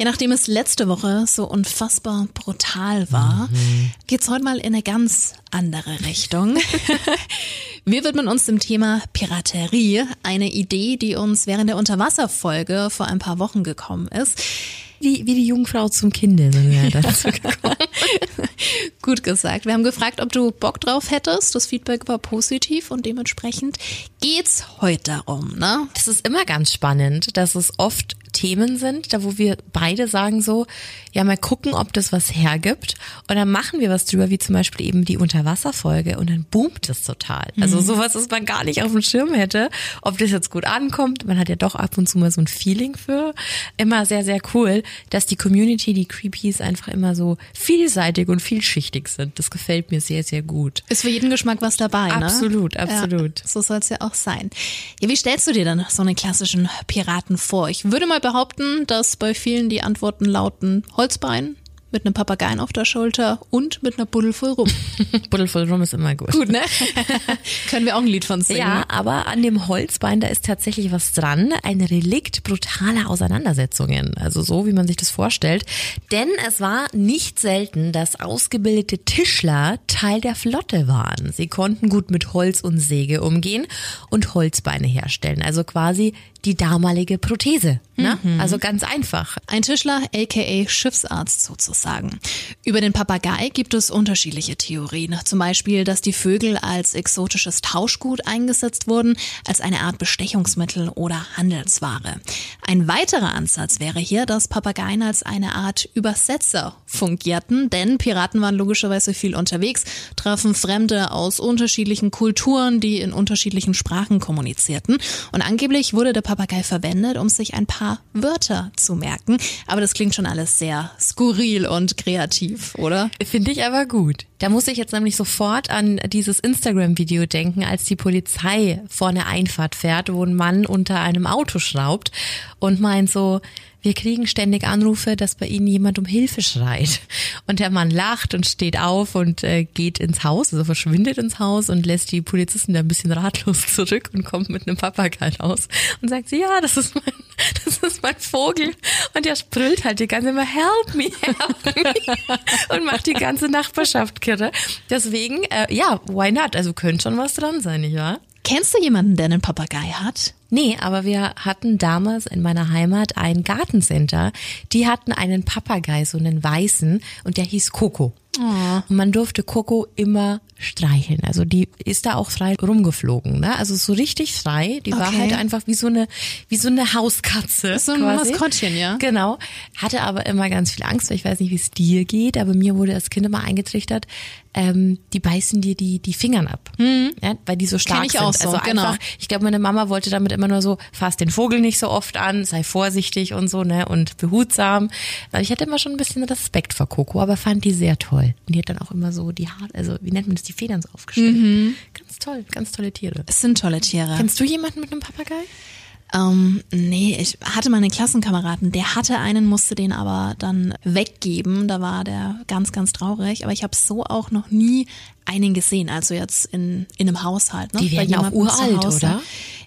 Ja, nachdem es letzte Woche so unfassbar brutal war, mhm. geht's heute mal in eine ganz andere Richtung. Wir widmen uns dem Thema Piraterie, eine Idee, die uns während der Unterwasserfolge vor ein paar Wochen gekommen ist. Wie, wie die Jungfrau zum Kinde sind wir dazu gekommen. Gut gesagt. Wir haben gefragt, ob du Bock drauf hättest. Das Feedback war positiv und dementsprechend geht's heute darum. Ne? Das ist immer ganz spannend, dass es oft Themen sind, da wo wir beide sagen so, ja mal gucken, ob das was hergibt und dann machen wir was drüber, wie zum Beispiel eben die Unterwasserfolge und dann boomt es total. Also mhm. sowas, was man gar nicht auf dem Schirm hätte, ob das jetzt gut ankommt. Man hat ja doch ab und zu mal so ein Feeling für. Immer sehr, sehr cool, dass die Community, die Creepies einfach immer so vielseitig und vielschichtig sind. Das gefällt mir sehr, sehr gut. Ist für jeden Geschmack was dabei, ne? Absolut, absolut. Ja, so soll es ja auch sein. Ja, wie stellst du dir dann so einen klassischen Piraten vor? Ich würde mal behaupten, dass bei vielen die Antworten lauten Holzbein, mit einem Papageien auf der Schulter und mit einer Buddel voll rum. Buddel voll rum ist immer gut. Gut, ne? Können wir auch ein Lied von singen. Ja, aber an dem Holzbein, da ist tatsächlich was dran. Ein Relikt brutaler Auseinandersetzungen. Also so, wie man sich das vorstellt. Denn es war nicht selten, dass ausgebildete Tischler Teil der Flotte waren. Sie konnten gut mit Holz und Säge umgehen und Holzbeine herstellen. Also quasi die damalige Prothese. Ne? Mhm. Also ganz einfach. Ein Tischler, aka Schiffsarzt sozusagen. Über den Papagei gibt es unterschiedliche Theorien. Zum Beispiel, dass die Vögel als exotisches Tauschgut eingesetzt wurden, als eine Art Bestechungsmittel oder Handelsware. Ein weiterer Ansatz wäre hier, dass Papageien als eine Art Übersetzer fungierten, denn Piraten waren logischerweise viel unterwegs, trafen Fremde aus unterschiedlichen Kulturen, die in unterschiedlichen Sprachen kommunizierten. Und angeblich wurde der Papagei verwendet, um sich ein paar Wörter zu merken. Aber das klingt schon alles sehr skurril und kreativ, oder? Finde ich aber gut. Da muss ich jetzt nämlich sofort an dieses Instagram-Video denken, als die Polizei vor eine Einfahrt fährt, wo ein Mann unter einem Auto schraubt und meint so, wir kriegen ständig Anrufe, dass bei Ihnen jemand um Hilfe schreit. Und der Mann lacht und steht auf und äh, geht ins Haus, also verschwindet ins Haus und lässt die Polizisten da ein bisschen ratlos zurück und kommt mit einem Papagei raus und sagt sie, ja, das ist mein, das ist mein Vogel. Und der brüllt halt die ganze Zeit, help me, help me. und macht die ganze Nachbarschaft kirre. Deswegen, äh, ja, why not? Also könnte schon was dran sein, nicht wahr? Kennst du jemanden, der einen Papagei hat? Nee, aber wir hatten damals in meiner Heimat ein Gartencenter. Die hatten einen Papagei, so einen weißen, und der hieß Coco. Oh. Und man durfte Coco immer streicheln. Also die ist da auch frei rumgeflogen, ne? Also so richtig frei. Die okay. war halt einfach wie so eine, wie so eine Hauskatze. So ein quasi. Maskottchen, ja. Genau. Hatte aber immer ganz viel Angst, weil ich weiß nicht, wie es dir geht, aber mir wurde als Kind immer eingetrichtert, ähm, die beißen dir die, die Fingern ab. Mhm. Ja, weil die so stark ich sind. Auch so, also genau. einfach, ich glaube, meine Mama wollte damit immer nur so, fass den Vogel nicht so oft an, sei vorsichtig und so, ne? Und behutsam. Weil ich hatte immer schon ein bisschen Respekt vor Coco, aber fand die sehr toll. Und die hat dann auch immer so die Haare, also wie nennt man das, die Federn so aufgestellt. Mhm. Ganz toll, ganz tolle Tiere. Es sind tolle Tiere. Kennst du jemanden mit einem Papagei? Ähm, nee, ich hatte mal einen Klassenkameraden, der hatte einen, musste den aber dann weggeben. Da war der ganz, ganz traurig. Aber ich habe so auch noch nie einen gesehen, also jetzt in, in einem Haushalt. Ne? Die werden auch uralt, oder?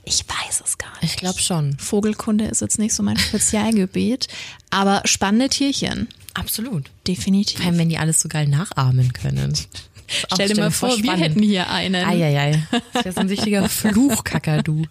Ich weiß es gar nicht. Ich glaube schon. Vogelkunde ist jetzt nicht so mein Spezialgebiet, aber spannende Tierchen. Absolut. Definitiv. Vor allem, wenn die alles so geil nachahmen können. Stell dir mal vor, wir hätten hier einen. Eieiei. Das ist ein richtiger Fluchkakadu.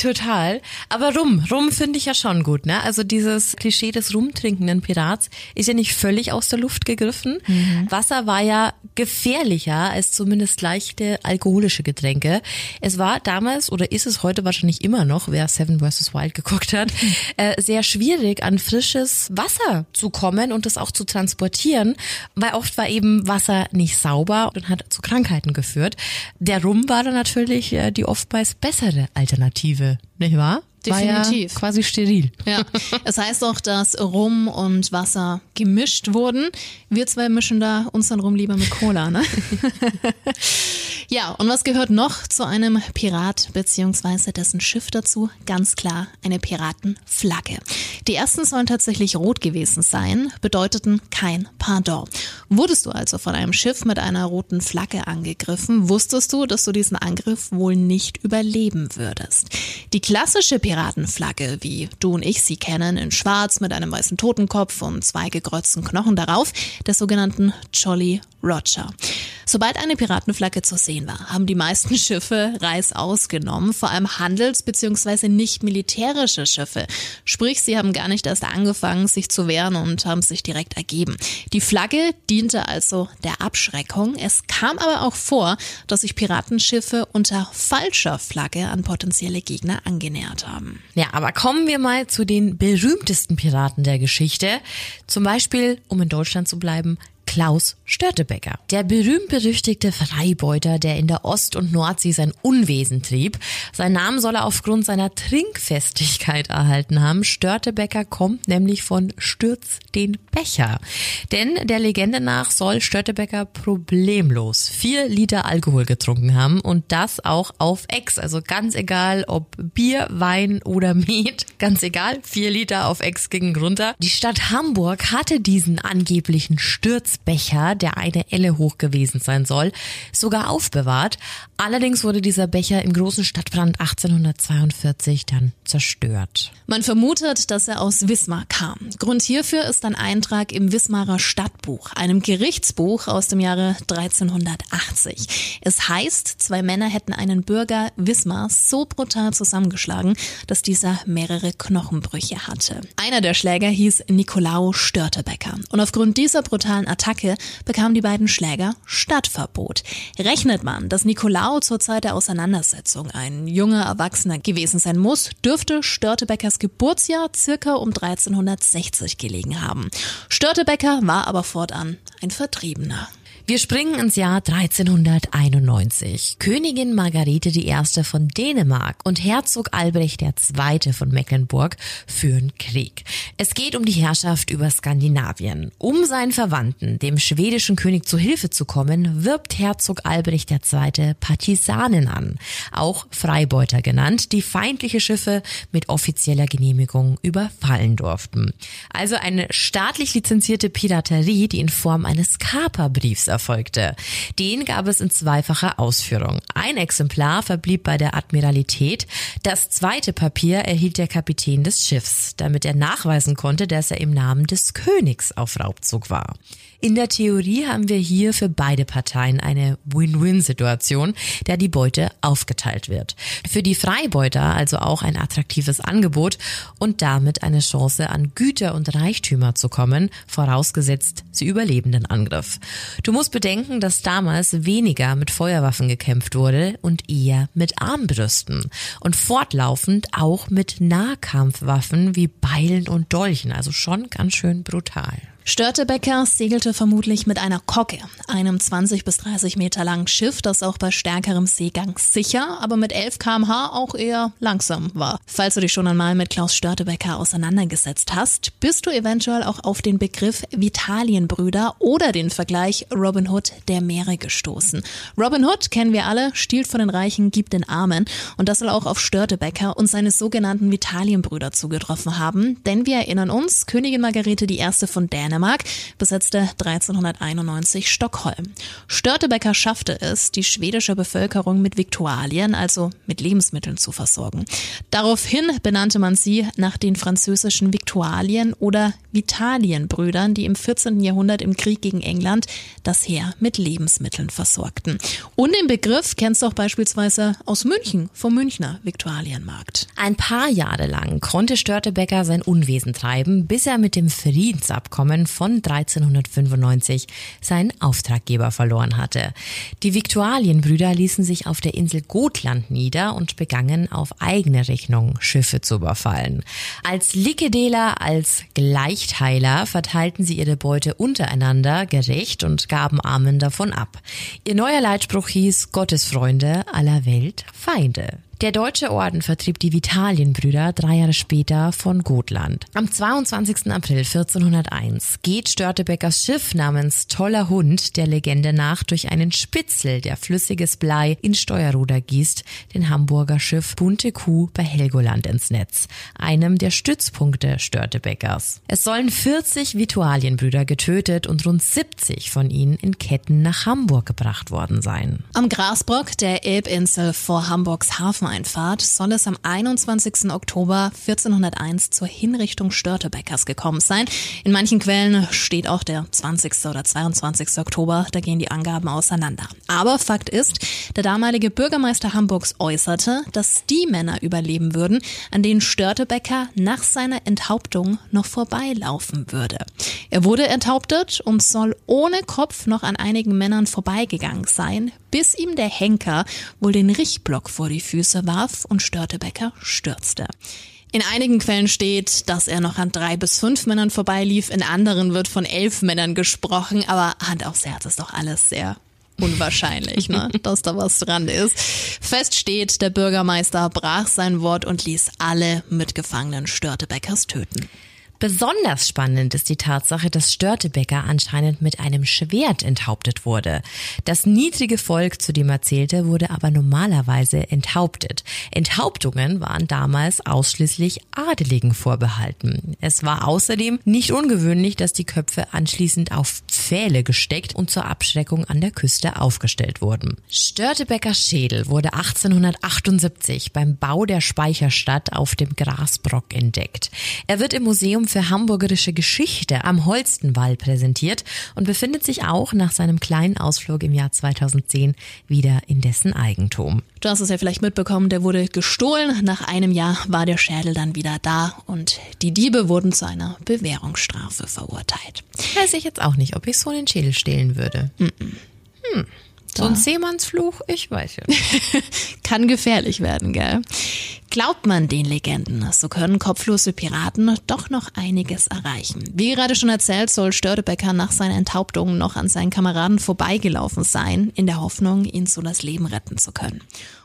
Total. Aber Rum, Rum finde ich ja schon gut, ne? Also dieses Klischee des rumtrinkenden Pirats ist ja nicht völlig aus der Luft gegriffen. Mhm. Wasser war ja gefährlicher als zumindest leichte alkoholische Getränke. Es war damals oder ist es heute wahrscheinlich immer noch, wer Seven vs. Wild geguckt hat, äh, sehr schwierig an frisches Wasser zu kommen und es auch zu transportieren, weil oft war eben Wasser nicht sauber und hat zu Krankheiten geführt. Der Rum war dann natürlich äh, die oftmals bessere Alternative nicht wahr? Definitiv. Ja quasi steril. Ja. Es heißt auch, dass Rum und Wasser gemischt wurden. Wir zwei mischen da unseren Rum lieber mit Cola, ne? Ja, und was gehört noch zu einem Pirat bzw. dessen Schiff dazu? Ganz klar eine Piratenflagge. Die ersten sollen tatsächlich rot gewesen sein, bedeuteten kein Pardon. Wurdest du also von einem Schiff mit einer roten Flagge angegriffen, wusstest du, dass du diesen Angriff wohl nicht überleben würdest. Die klassische Piratenflagge, wie du und ich sie kennen, in schwarz mit einem weißen Totenkopf und zwei gekreuzten Knochen darauf, der sogenannten Jolly Roger. Sobald eine Piratenflagge zu sehen war, haben die meisten Schiffe Reis ausgenommen, vor allem Handels- bzw. nicht militärische Schiffe. Sprich, sie haben gar nicht erst angefangen, sich zu wehren und haben sich direkt ergeben. Die Flagge diente also der Abschreckung. Es kam aber auch vor, dass sich Piratenschiffe unter falscher Flagge an potenzielle Gegner angenähert haben. Ja, aber kommen wir mal zu den berühmtesten Piraten der Geschichte. Zum Beispiel, um in Deutschland zu bleiben, Klaus Störtebecker. Der berühmt-berüchtigte Freibeuter, der in der Ost- und Nordsee sein Unwesen trieb. Sein Namen soll er aufgrund seiner Trinkfestigkeit erhalten haben. Störtebecker kommt nämlich von Stürz den Becher. Denn der Legende nach soll Störtebecker problemlos vier Liter Alkohol getrunken haben und das auch auf Ex. Also ganz egal, ob Bier, Wein oder Met, ganz egal, vier Liter auf Ex gingen runter. Die Stadt Hamburg hatte diesen angeblichen Sturz Becher, der eine Elle hoch gewesen sein soll, sogar aufbewahrt. Allerdings wurde dieser Becher im großen Stadtbrand 1842 dann zerstört. Man vermutet, dass er aus Wismar kam. Grund hierfür ist ein Eintrag im Wismarer Stadtbuch, einem Gerichtsbuch aus dem Jahre 1380. Es heißt, zwei Männer hätten einen Bürger Wismars so brutal zusammengeschlagen, dass dieser mehrere Knochenbrüche hatte. Einer der Schläger hieß Nicolao Störtebecker. Und aufgrund dieser brutalen Attacke bekamen die beiden Schläger Stadtverbot. Rechnet man, dass Nicolao zur Zeit der Auseinandersetzung ein junger Erwachsener gewesen sein muss, dürfte Störtebeckers Geburtsjahr circa um 1360 gelegen haben. Störtebecker war aber fortan ein Vertriebener. Wir springen ins Jahr 1391. Königin Margarete I. von Dänemark und Herzog Albrecht II. von Mecklenburg führen Krieg. Es geht um die Herrschaft über Skandinavien. Um seinen Verwandten, dem schwedischen König, zu Hilfe zu kommen, wirbt Herzog Albrecht II. Partisanen an, auch Freibeuter genannt, die feindliche Schiffe mit offizieller Genehmigung überfallen durften. Also eine staatlich lizenzierte Piraterie, die in Form eines Kaperbriefs erfolgte. Den gab es in zweifacher Ausführung. Ein Exemplar verblieb bei der Admiralität. Das zweite Papier erhielt der Kapitän des Schiffs, damit er nachweisen konnte, dass er im Namen des Königs auf Raubzug war. In der Theorie haben wir hier für beide Parteien eine Win-Win-Situation, der die Beute aufgeteilt wird. Für die Freibeuter also auch ein attraktives Angebot und damit eine Chance an Güter und Reichtümer zu kommen, vorausgesetzt sie überleben den Angriff. Du musst bedenken, dass damals weniger mit Feuerwaffen gekämpft wurde und eher mit Armbrüsten und fortlaufend auch mit Nahkampfwaffen wie Beilen und Dolchen, also schon ganz schön brutal. Störtebecker segelte vermutlich mit einer Kocke, einem 20 bis 30 Meter langen Schiff, das auch bei stärkerem Seegang sicher, aber mit 11 kmh auch eher langsam war. Falls du dich schon einmal mit Klaus Störtebecker auseinandergesetzt hast, bist du eventuell auch auf den Begriff Vitalienbrüder oder den Vergleich Robin Hood der Meere gestoßen. Robin Hood kennen wir alle, stiehlt von den Reichen, gibt den Armen und das soll auch auf Störtebecker und seine sogenannten Vitalienbrüder zugetroffen haben, denn wir erinnern uns, Königin Margarete I. von Dänemark Dänemark besetzte 1391 Stockholm. Störtebecker schaffte es, die schwedische Bevölkerung mit Viktualien, also mit Lebensmitteln zu versorgen. Daraufhin benannte man sie nach den französischen Viktualien oder Vitalienbrüdern, die im 14. Jahrhundert im Krieg gegen England das Heer mit Lebensmitteln versorgten. Und den Begriff kennst du auch beispielsweise aus München, vom Münchner Viktualienmarkt. Ein paar Jahre lang konnte Störtebecker sein Unwesen treiben, bis er mit dem Friedensabkommen von 1395 seinen Auftraggeber verloren hatte. Die Viktualienbrüder ließen sich auf der Insel Gotland nieder und begangen auf eigene Rechnung Schiffe zu überfallen. Als Likedeler, als Gleichteiler verteilten sie ihre Beute untereinander gerecht und gaben Armen davon ab. Ihr neuer Leitspruch hieß Gottes Freunde aller Welt Feinde. Der Deutsche Orden vertrieb die Vitalienbrüder drei Jahre später von Gotland. Am 22. April 1401 geht Störtebeckers Schiff namens Toller Hund der Legende nach durch einen Spitzel, der flüssiges Blei in Steuerruder gießt, den Hamburger Schiff Bunte Kuh bei Helgoland ins Netz, einem der Stützpunkte Störtebeckers. Es sollen 40 Vitualienbrüder getötet und rund 70 von ihnen in Ketten nach Hamburg gebracht worden sein. Am Grasbrock der Elbinsel vor Hamburgs Hafen Hafeneinfahrt soll es am 21. Oktober 1401 zur Hinrichtung Störtebeckers gekommen sein. In manchen Quellen steht auch der 20. oder 22. Oktober, da gehen die Angaben auseinander. Aber Fakt ist, der damalige Bürgermeister Hamburgs äußerte, dass die Männer überleben würden, an denen Störtebecker nach seiner Enthauptung noch vorbeilaufen würde. Er wurde enthauptet und soll ohne Kopf noch an einigen Männern vorbeigegangen sein, bis ihm der Henker wohl den Richtblock vor die Füße warf und Störtebecker stürzte. In einigen Quellen steht, dass er noch an drei bis fünf Männern vorbeilief, in anderen wird von elf Männern gesprochen, aber Hand aufs Herz ist doch alles sehr unwahrscheinlich, ne, dass da was dran ist. Fest steht, der Bürgermeister brach sein Wort und ließ alle mitgefangenen Störtebeckers töten. Besonders spannend ist die Tatsache, dass Störtebecker anscheinend mit einem Schwert enthauptet wurde. Das niedrige Volk, zu dem er zählte, wurde aber normalerweise enthauptet. Enthauptungen waren damals ausschließlich Adeligen vorbehalten. Es war außerdem nicht ungewöhnlich, dass die Köpfe anschließend auf Pfähle gesteckt und zur Abschreckung an der Küste aufgestellt wurden. Störtebeckers Schädel wurde 1878 beim Bau der Speicherstadt auf dem Grasbrock entdeckt. Er wird im Museum für hamburgerische Geschichte am Holstenwall präsentiert und befindet sich auch nach seinem kleinen Ausflug im Jahr 2010 wieder in dessen Eigentum. Du hast es ja vielleicht mitbekommen, der wurde gestohlen. Nach einem Jahr war der Schädel dann wieder da und die Diebe wurden zu einer Bewährungsstrafe verurteilt. Weiß ich jetzt auch nicht, ob ich so einen Schädel stehlen würde. Hm. So ein Seemannsfluch, ich weiß ja nicht. Kann gefährlich werden, gell? Glaubt man den Legenden, so können kopflose Piraten doch noch einiges erreichen. Wie gerade schon erzählt, soll Störtebecker nach seiner Enthauptung noch an seinen Kameraden vorbeigelaufen sein, in der Hoffnung, ihn so das Leben retten zu können.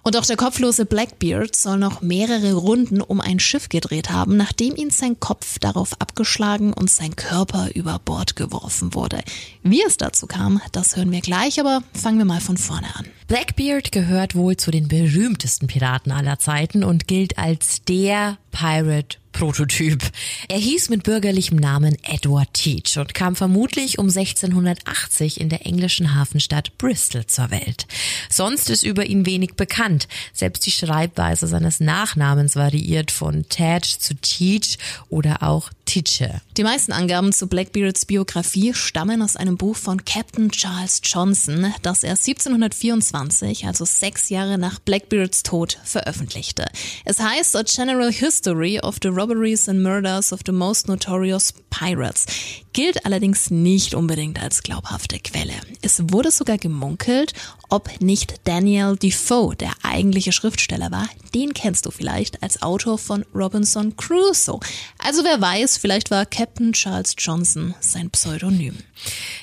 Und auch der kopflose Blackbeard soll noch mehrere Runden um ein Schiff gedreht haben, nachdem ihn sein Kopf darauf abgeschlagen und sein Körper über Bord geworfen wurde. Wie es dazu kam, das hören wir gleich, aber fangen wir mal von vorne an. Blackbeard gehört wohl zu den berühmtesten Piraten aller Zeiten und gilt als der Pirate Prototyp. Er hieß mit bürgerlichem Namen Edward Teach und kam vermutlich um 1680 in der englischen Hafenstadt Bristol zur Welt. Sonst ist über ihn wenig bekannt. Selbst die Schreibweise seines Nachnamens variiert von Tad zu Teach oder auch Teacher. Die meisten Angaben zu Blackbeards Biografie stammen aus einem Buch von Captain Charles Johnson, das er 1724, also sechs Jahre nach Blackbeards Tod, veröffentlichte. Es heißt A General History of the Robberies and Murders of the Most Notorious Pirates, gilt allerdings nicht unbedingt als glaubhafte Quelle. Es wurde sogar gemunkelt, ob nicht Daniel Defoe der eigentliche Schriftsteller war. Den kennst du vielleicht als Autor von Robinson Crusoe. Also wer weiß, vielleicht war Captain Charles Johnson sein Pseudonym.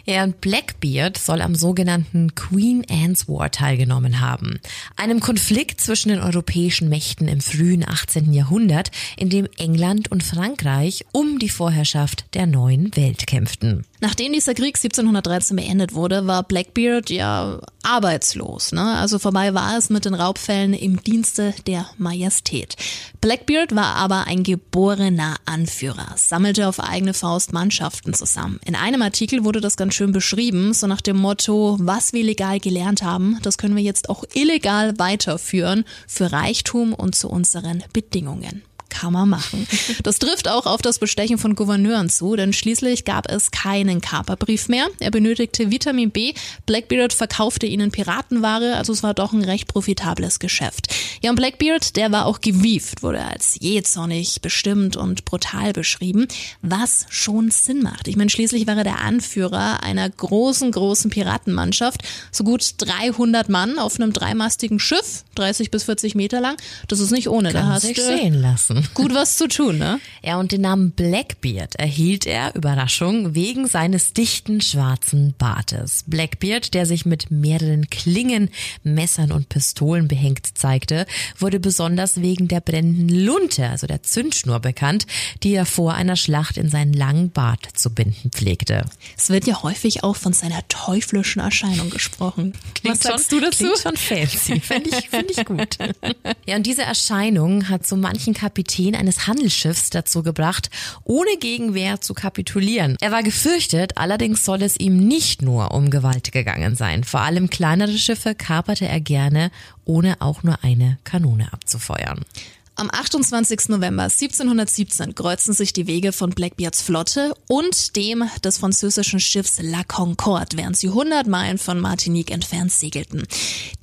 Ja, und Blackbeard soll am sogenannten Queen Anne's War teilgenommen haben. Einem Konflikt zwischen den europäischen Mächten im frühen 18. Jahrhundert, in dem England und Frankreich um die Vorherrschaft der neuen Welt kämpften. Nachdem dieser Krieg 1713 beendet wurde, war Blackbeard ja arbeitslos. Ne? Also vorbei war es mit den Raubfällen im Dienste der Majestät. Blackbeard war aber ein geborener Anführer, sammelte auf eigene Faust Mannschaften zusammen. In einem Artikel wurde das ganz schön beschrieben, so nach dem Motto, was wir legal gelernt haben, das können wir jetzt auch illegal weiterführen für Reichtum und zu unseren Bedingungen kann man machen. Das trifft auch auf das Bestechen von Gouverneuren zu, denn schließlich gab es keinen Kaperbrief mehr. Er benötigte Vitamin B. Blackbeard verkaufte ihnen Piratenware, also es war doch ein recht profitables Geschäft. Ja, und Blackbeard, der war auch gewieft, wurde als jähzornig, bestimmt und brutal beschrieben, was schon Sinn macht. Ich meine, schließlich war er der Anführer einer großen, großen Piratenmannschaft, so gut 300 Mann auf einem dreimastigen Schiff, 30 bis 40 Meter lang. Das ist nicht ohne. Kann da hast sich sehen lassen. Gut was zu tun, ne? Ja, und den Namen Blackbeard erhielt er, Überraschung, wegen seines dichten schwarzen Bartes. Blackbeard, der sich mit mehreren Klingen, Messern und Pistolen behängt zeigte, wurde besonders wegen der brennenden Lunte, also der Zündschnur bekannt, die er vor einer Schlacht in seinen langen Bart zu binden pflegte. Es wird ja häufig auch von seiner teuflischen Erscheinung gesprochen. Klingt Was sagst schon, du dazu? Klingt schon fancy. Finde ich, find ich gut. ja, und diese Erscheinung hat so manchen Kapitän eines Handelsschiffs dazu gebracht, ohne Gegenwehr zu kapitulieren. Er war gefürchtet, allerdings soll es ihm nicht nur um Gewalt gegangen sein. Vor allem kleinere Schiffe kaperte er gerne, ohne auch nur eine Kanone abzufeuern. Am 28. November 1717 kreuzen sich die Wege von Blackbeards Flotte und dem des französischen Schiffs La Concorde, während sie 100 Meilen von Martinique entfernt segelten.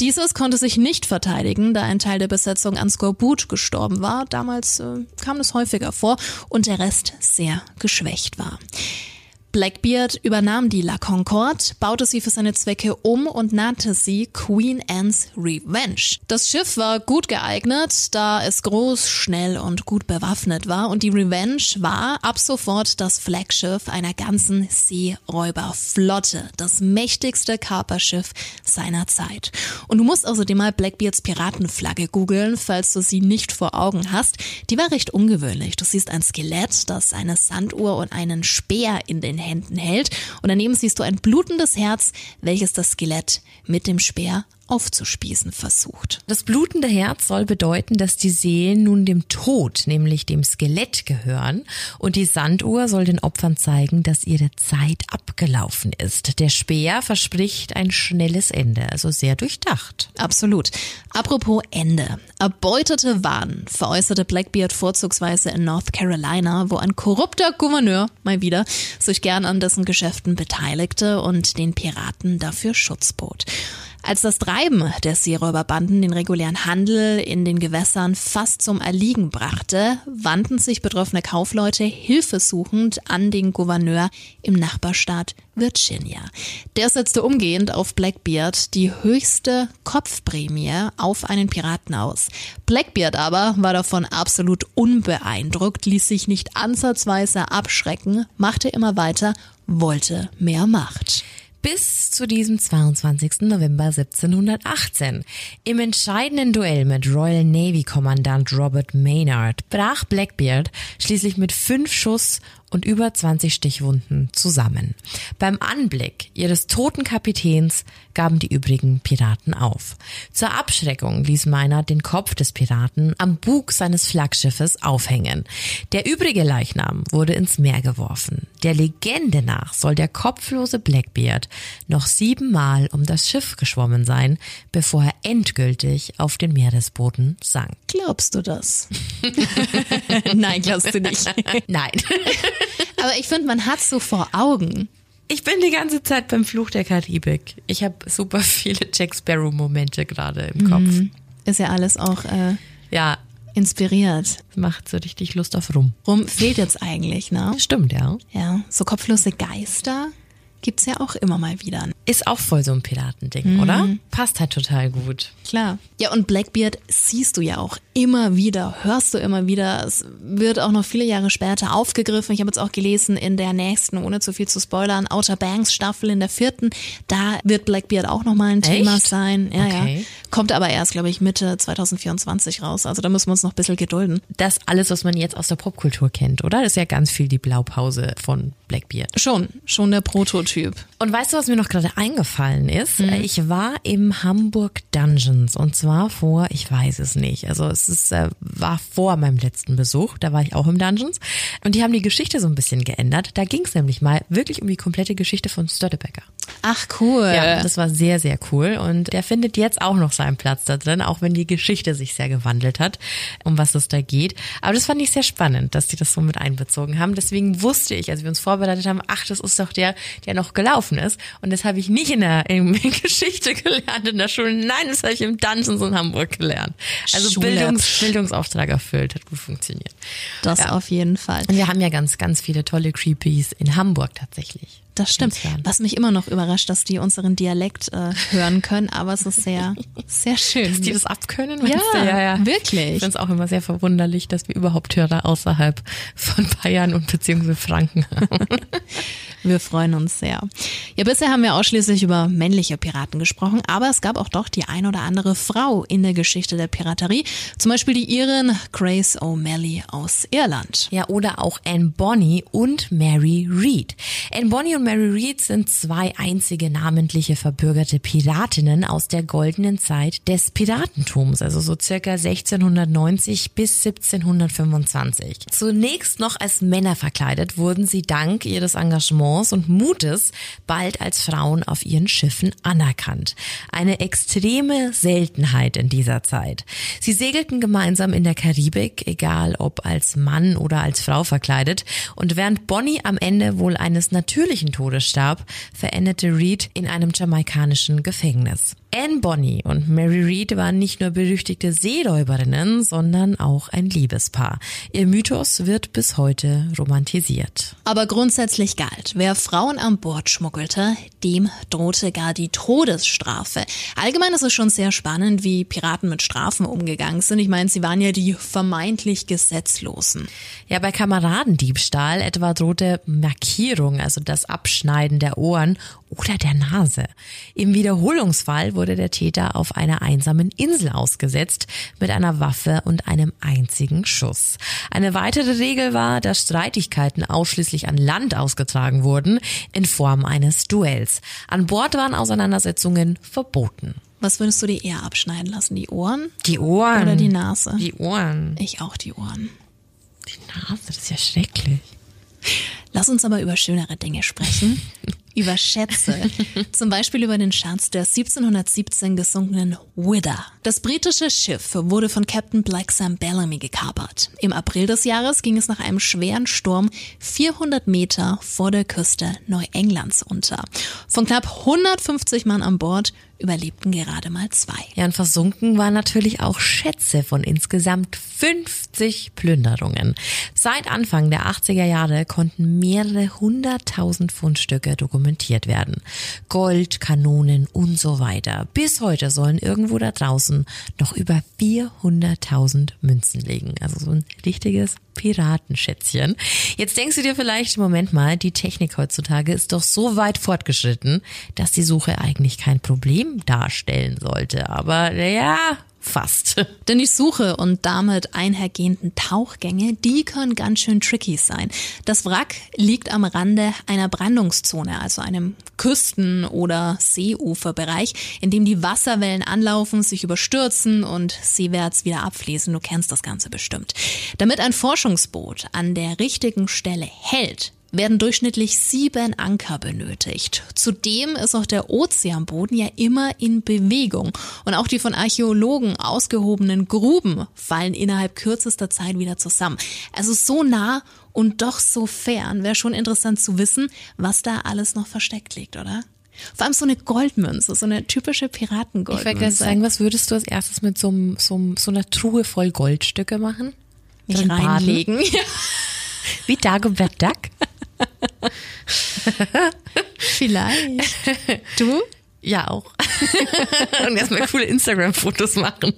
Dieses konnte sich nicht verteidigen, da ein Teil der Besetzung an Skorbut gestorben war. Damals äh, kam es häufiger vor und der Rest sehr geschwächt war. Blackbeard übernahm die La Concorde, baute sie für seine Zwecke um und nannte sie Queen Anne's Revenge. Das Schiff war gut geeignet, da es groß, schnell und gut bewaffnet war und die Revenge war ab sofort das Flaggschiff einer ganzen Seeräuberflotte, das mächtigste Kaperschiff seiner Zeit. Und du musst außerdem mal Blackbeards Piratenflagge googeln, falls du sie nicht vor Augen hast. Die war recht ungewöhnlich. Du siehst ein Skelett, das eine Sanduhr und einen Speer in den Händen hält. Und daneben siehst du ein blutendes Herz, welches das Skelett mit dem Speer aufzuspießen versucht. Das blutende Herz soll bedeuten, dass die Seelen nun dem Tod, nämlich dem Skelett gehören und die Sanduhr soll den Opfern zeigen, dass ihre Zeit abgelaufen ist. Der Speer verspricht ein schnelles Ende, also sehr durchdacht. Absolut. Apropos Ende. Erbeutete Waren veräußerte Blackbeard vorzugsweise in North Carolina, wo ein korrupter Gouverneur, mal wieder, sich gern an dessen Geschäften beteiligte und den Piraten dafür Schutz bot. Als das Treiben der Seeräuberbanden den regulären Handel in den Gewässern fast zum Erliegen brachte, wandten sich betroffene Kaufleute hilfesuchend an den Gouverneur im Nachbarstaat Virginia. Der setzte umgehend auf Blackbeard die höchste Kopfprämie auf einen Piraten aus. Blackbeard aber war davon absolut unbeeindruckt, ließ sich nicht ansatzweise abschrecken, machte immer weiter, wollte mehr Macht bis zu diesem 22. November 1718. Im entscheidenden Duell mit Royal Navy Kommandant Robert Maynard brach Blackbeard schließlich mit fünf Schuss und über 20 Stichwunden zusammen. Beim Anblick ihres toten Kapitäns gaben die übrigen Piraten auf. Zur Abschreckung ließ Maynard den Kopf des Piraten am Bug seines Flaggschiffes aufhängen. Der übrige Leichnam wurde ins Meer geworfen. Der Legende nach soll der kopflose Blackbeard noch siebenmal um das Schiff geschwommen sein, bevor er endgültig auf den Meeresboden sank. Glaubst du das? Nein, glaubst du nicht. Nein. Aber ich finde, man hat so vor Augen. Ich bin die ganze Zeit beim Fluch der Karibik. Ich habe super viele Jack Sparrow-Momente gerade im Kopf. Mhm. Ist ja alles auch äh, ja inspiriert. Macht so richtig Lust auf Rum. Rum fehlt jetzt eigentlich, ne? Stimmt, ja. Ja, so kopflose Geister gibt's ja auch immer mal wieder. Ist auch voll so ein Piratending, mhm. oder? Passt halt total gut. Klar. Ja, und Blackbeard siehst du ja auch immer wieder, hörst du immer wieder. Es wird auch noch viele Jahre später aufgegriffen. Ich habe jetzt auch gelesen in der nächsten, ohne zu viel zu spoilern, Outer Banks Staffel in der vierten. Da wird Blackbeard auch nochmal ein Thema Echt? sein. Ja, okay. ja. Kommt aber erst, glaube ich, Mitte 2024 raus. Also da müssen wir uns noch ein bisschen gedulden. Das alles, was man jetzt aus der Popkultur kennt, oder? Das ist ja ganz viel die Blaupause von Blackbeard. Schon, schon der Prototyp. Und weißt du, was mir noch gerade eingefallen ist? Mhm. Ich war im Hamburg Dungeons und zwar vor, ich weiß es nicht, also es ist, äh, war vor meinem letzten Besuch, da war ich auch im Dungeons und die haben die Geschichte so ein bisschen geändert. Da ging es nämlich mal wirklich um die komplette Geschichte von Stöttebecker. Ach cool. Ja, das war sehr, sehr cool und der findet jetzt auch noch seinen Platz da drin, auch wenn die Geschichte sich sehr gewandelt hat, um was es da geht. Aber das fand ich sehr spannend, dass die das so mit einbezogen haben. Deswegen wusste ich, als wir uns vorbereitet haben, ach, das ist doch der, der noch gelaufen ist. Und das habe ich nicht in der in Geschichte gelernt in der Schule. Nein, das habe ich im Dungeons in Hamburg gelernt. Also Bildungs, Bildungsauftrag erfüllt, hat gut funktioniert. Das ja. auf jeden Fall. Und wir haben ja ganz, ganz viele tolle Creepies in Hamburg tatsächlich. Das stimmt. Was mich immer noch überrascht, dass die unseren Dialekt äh, hören können, aber es ist sehr, sehr schön. Dass die das abkönnen? Ja, du? wirklich. Ich finde es auch immer sehr verwunderlich, dass wir überhaupt Hörer außerhalb von Bayern und beziehungsweise Franken haben. Wir freuen uns sehr. Ja, bisher haben wir ausschließlich über männliche Piraten gesprochen, aber es gab auch doch die ein oder andere Frau in der Geschichte der Piraterie. Zum Beispiel die Irin Grace O'Malley aus Irland. Ja, oder auch Anne Bonny und Mary Read. Anne Bonny und Mary Read sind zwei einzige namentliche verbürgerte Piratinnen aus der goldenen Zeit des Piratentums, also so circa 1690 bis 1725. Zunächst noch als Männer verkleidet wurden sie dank ihres Engagements und Mutes bald als Frauen auf ihren Schiffen anerkannt. Eine extreme Seltenheit in dieser Zeit. Sie segelten gemeinsam in der Karibik, egal ob als Mann oder als Frau verkleidet. Und während Bonnie am Ende wohl eines natürlichen Todes starb, verendete Reed in einem jamaikanischen Gefängnis. Anne Bonny und Mary Read waren nicht nur berüchtigte Seeräuberinnen, sondern auch ein Liebespaar. Ihr Mythos wird bis heute romantisiert. Aber grundsätzlich galt, wer Frauen an Bord schmuggelte, dem drohte gar die Todesstrafe. Allgemein ist es schon sehr spannend, wie Piraten mit Strafen umgegangen sind. Ich meine, sie waren ja die vermeintlich Gesetzlosen. Ja, bei Kameradendiebstahl etwa drohte Markierung, also das Abschneiden der Ohren oder der Nase. Im Wiederholungsfall wurde der Täter auf einer einsamen Insel ausgesetzt mit einer Waffe und einem einzigen Schuss. Eine weitere Regel war, dass Streitigkeiten ausschließlich an Land ausgetragen wurden in Form eines Duells. An Bord waren Auseinandersetzungen verboten. Was würdest du dir eher abschneiden lassen? Die Ohren Die Ohren. oder die Nase? Die Ohren. Ich auch die Ohren. Die Nase, das ist ja schrecklich. Lass uns aber über schönere Dinge sprechen. über Schätze. Zum Beispiel über den Schatz der 1717 gesunkenen Wither. Das britische Schiff wurde von Captain Black Sam Bellamy gekapert. Im April des Jahres ging es nach einem schweren Sturm 400 Meter vor der Küste Neuenglands unter. Von knapp 150 Mann an Bord überlebten gerade mal zwei. Ja, und versunken waren natürlich auch Schätze von insgesamt 50 Plünderungen. Seit Anfang der 80er Jahre konnten mehrere hunderttausend Fundstücke dokumentiert werden. Gold, Kanonen und so weiter. Bis heute sollen irgendwo da draußen noch über 400.000 Münzen liegen. Also so ein richtiges Piratenschätzchen. Jetzt denkst du dir vielleicht, Moment mal, die Technik heutzutage ist doch so weit fortgeschritten, dass die Suche eigentlich kein Problem darstellen sollte. Aber ja, fast. Denn die Suche und damit einhergehenden Tauchgänge, die können ganz schön tricky sein. Das Wrack liegt am Rande einer Brandungszone, also einem Küsten- oder Seeuferbereich, in dem die Wasserwellen anlaufen, sich überstürzen und seewärts wieder abfließen. Du kennst das Ganze bestimmt. Damit ein Forschungsboot an der richtigen Stelle hält, werden durchschnittlich sieben Anker benötigt. Zudem ist auch der Ozeanboden ja immer in Bewegung und auch die von Archäologen ausgehobenen Gruben fallen innerhalb kürzester Zeit wieder zusammen. Also so nah und doch so fern wäre schon interessant zu wissen, was da alles noch versteckt liegt, oder? Vor allem so eine Goldmünze, so eine typische Ich wollte Piratengoldmünze. sagen, was würdest du als erstes mit so, so, so einer Truhe voll Goldstücke machen? Mich Drin baden? reinlegen. Wie Dagobert Duck? Vielleicht. Du? Ja, auch. Und erstmal coole Instagram-Fotos machen.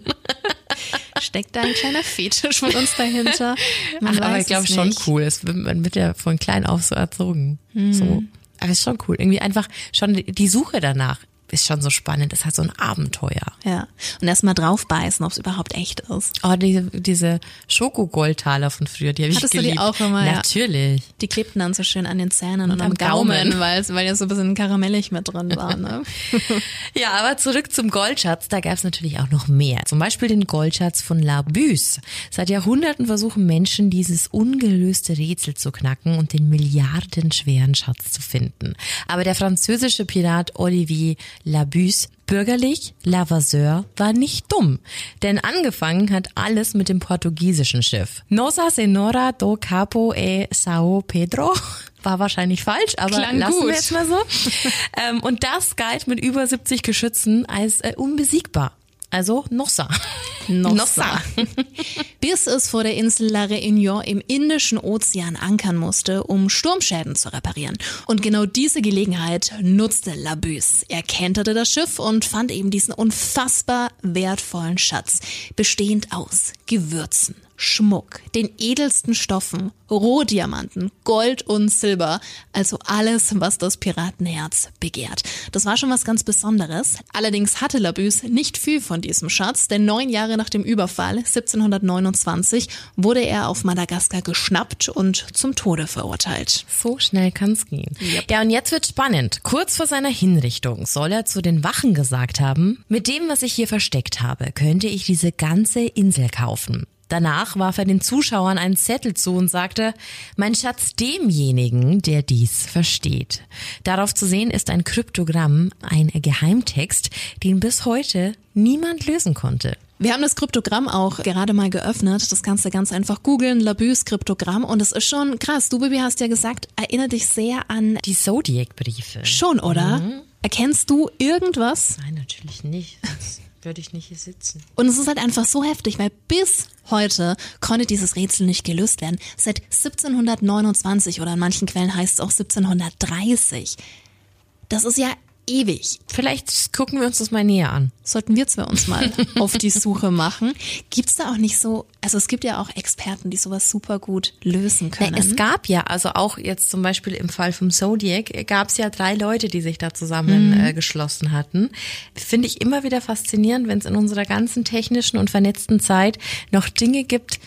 Steckt da ein kleiner Fetisch von uns dahinter? Man Ach, aber ich glaube schon cool. Es wird, man wird ja von klein auf so erzogen. So. Aber ist schon cool. Irgendwie einfach schon die Suche danach ist schon so spannend. Es hat so ein Abenteuer. Ja. Und erstmal draufbeißen, ob es überhaupt echt ist. Oh, diese, diese Schokogoldtaler von früher, die habe ich Hattest du die geliebt. auch immer, ja? Natürlich. Die klebten dann so schön an den Zähnen und, am am Gaumen, Gaumen. weil, weil ja so ein bisschen karamellig mit drin war. Ne? Ja, aber zurück zum Goldschatz. Da gab es natürlich auch noch mehr. Zum Beispiel den Goldschatz von La Buse. Seit Jahrhunderten versuchen Menschen, dieses ungelöste Rätsel zu knacken und den milliardenschweren Schatz zu finden. Aber der französische Pirat Olivier La Buse Bürgerlich, Lavasseur war nicht dumm, denn angefangen hat alles mit dem portugiesischen Schiff. Nossa Senhora do Capo e Sao Pedro war wahrscheinlich falsch, aber Klang lassen gut. wir jetzt mal so. ähm, und das galt mit über 70 Geschützen als äh, unbesiegbar. Also Nossa. Nossa. Bis es vor der Insel La Réunion im Indischen Ozean ankern musste, um Sturmschäden zu reparieren. Und genau diese Gelegenheit nutzte Labus. Er kenterte das Schiff und fand eben diesen unfassbar wertvollen Schatz, bestehend aus Gewürzen, Schmuck, den edelsten Stoffen, Rohdiamanten, Gold und Silber, also alles, was das Piratenherz begehrt. Das war schon was ganz Besonderes. Allerdings hatte Labus nicht viel von diesem Schatz, denn neun Jahre nach dem Überfall, 1729, wurde er auf Madagaskar geschnappt und zum Tode verurteilt. So schnell kann's gehen. Yep. Ja, und jetzt wird spannend. Kurz vor seiner Hinrichtung soll er zu den Wachen gesagt haben, mit dem, was ich hier versteckt habe, könnte ich diese ganze Insel kaufen. Danach warf er den Zuschauern einen Zettel zu und sagte, mein Schatz demjenigen, der dies versteht. Darauf zu sehen ist ein Kryptogramm, ein Geheimtext, den bis heute niemand lösen konnte. Wir haben das Kryptogramm auch gerade mal geöffnet. Das kannst du ganz einfach googeln, Labus Kryptogramm. Und es ist schon krass. Du, Bibi, hast ja gesagt, erinnert dich sehr an die Zodiac-Briefe. Schon, oder? Mhm. Erkennst du irgendwas? Nein, natürlich nicht würde ich nicht hier sitzen. Und es ist halt einfach so heftig, weil bis heute konnte dieses Rätsel nicht gelöst werden. Seit 1729 oder in manchen Quellen heißt es auch 1730. Das ist ja ewig. Vielleicht gucken wir uns das mal näher an. Sollten wir zwei uns mal auf die Suche machen. Gibt's da auch nicht so, also es gibt ja auch Experten, die sowas super gut lösen können. Es gab ja, also auch jetzt zum Beispiel im Fall vom Zodiac, gab es ja drei Leute, die sich da zusammen mhm. äh, hatten. Finde ich immer wieder faszinierend, wenn es in unserer ganzen technischen und vernetzten Zeit noch Dinge gibt,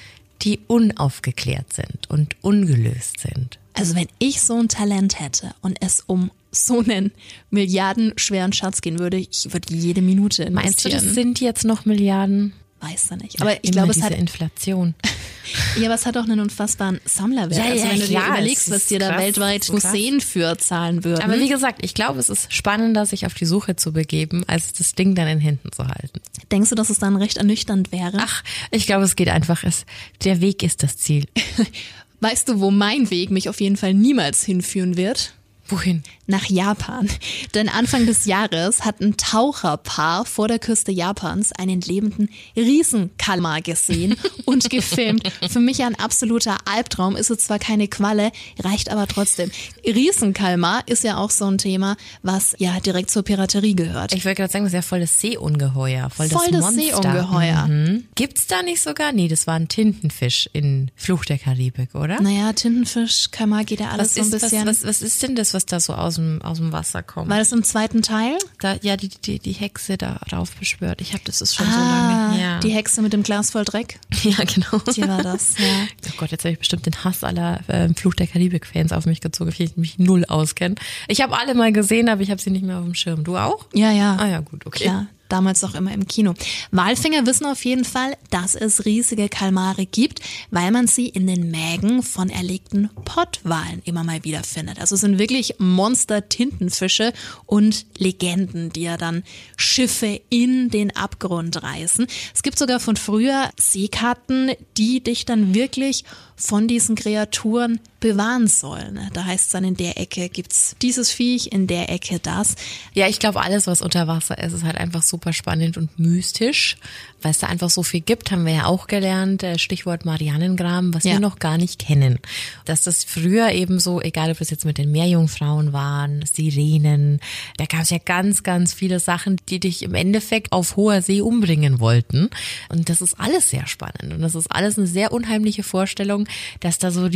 die unaufgeklärt sind und ungelöst sind. Also wenn ich so ein Talent hätte und es um so einen milliardenschweren Schatz gehen würde, ich würde jede Minute investieren. Meinst du, das sind jetzt noch Milliarden? Weiß er nicht. Aber ja, ich glaube, es hat Inflation. ja, aber es hat auch einen unfassbaren Sammlerwert. Ja, also wenn du klar, dir überlegst, was dir da weltweit Museen für zahlen würden. Aber wie gesagt, ich glaube, es ist spannender, sich auf die Suche zu begeben, als das Ding dann in Händen zu halten. Denkst du, dass es dann recht ernüchternd wäre? Ach, ich glaube, es geht einfach. Es, der Weg ist das Ziel. weißt du, wo mein Weg mich auf jeden Fall niemals hinführen wird? Wohin? Nach Japan. Denn Anfang des Jahres hat ein Taucherpaar vor der Küste Japans einen lebenden Riesenkalmar gesehen und gefilmt. Für mich ein absoluter Albtraum. Ist es zwar keine Qualle, reicht aber trotzdem. Riesenkalmar ist ja auch so ein Thema, was ja direkt zur Piraterie gehört. Ich wollte gerade sagen, das ist ja voll das Seeungeheuer. Voll, voll das, das Seeungeheuer. Mhm. Gibt's da nicht sogar? Nee, das war ein Tintenfisch in Fluch der Karibik, oder? Naja, Tintenfisch, Kalmar geht ja alles was so ein ist, bisschen. Was, was, was ist denn das, was da so aus dem, aus dem Wasser kommt? War das im zweiten Teil? Da, ja, die, die, die Hexe darauf beschwört. Ich habe das ist schon ah, so lange her. Die Hexe mit dem Glas voll Dreck? Ja, genau. Die war das, ja. Oh Gott, jetzt habe ich bestimmt den Hass aller äh, Fluch der Karibik-Fans auf mich gezogen, weil ich mich null auskenne. Ich habe alle mal gesehen, aber ich habe sie nicht mehr auf dem Schirm. Du auch? Ja, ja. Ah ja, gut, okay. Klar damals auch immer im Kino. Walfänger wissen auf jeden Fall, dass es riesige Kalmare gibt, weil man sie in den Mägen von erlegten Pottwalen immer mal wieder findet. Also es sind wirklich Monster-Tintenfische und Legenden, die ja dann Schiffe in den Abgrund reißen. Es gibt sogar von früher Seekarten, die dich dann wirklich von diesen Kreaturen bewahren sollen. Da heißt es dann, in der Ecke gibt's dieses Viech, in der Ecke das. Ja, ich glaube, alles, was unter Wasser ist, ist halt einfach super spannend und mystisch, weil es da einfach so viel gibt, haben wir ja auch gelernt. Äh, Stichwort Marianengraben, was ja. wir noch gar nicht kennen. Dass das früher eben so, egal ob das jetzt mit den Meerjungfrauen waren, Sirenen, da gab es ja ganz, ganz viele Sachen, die dich im Endeffekt auf hoher See umbringen wollten. Und das ist alles sehr spannend. Und das ist alles eine sehr unheimliche Vorstellung, dass da so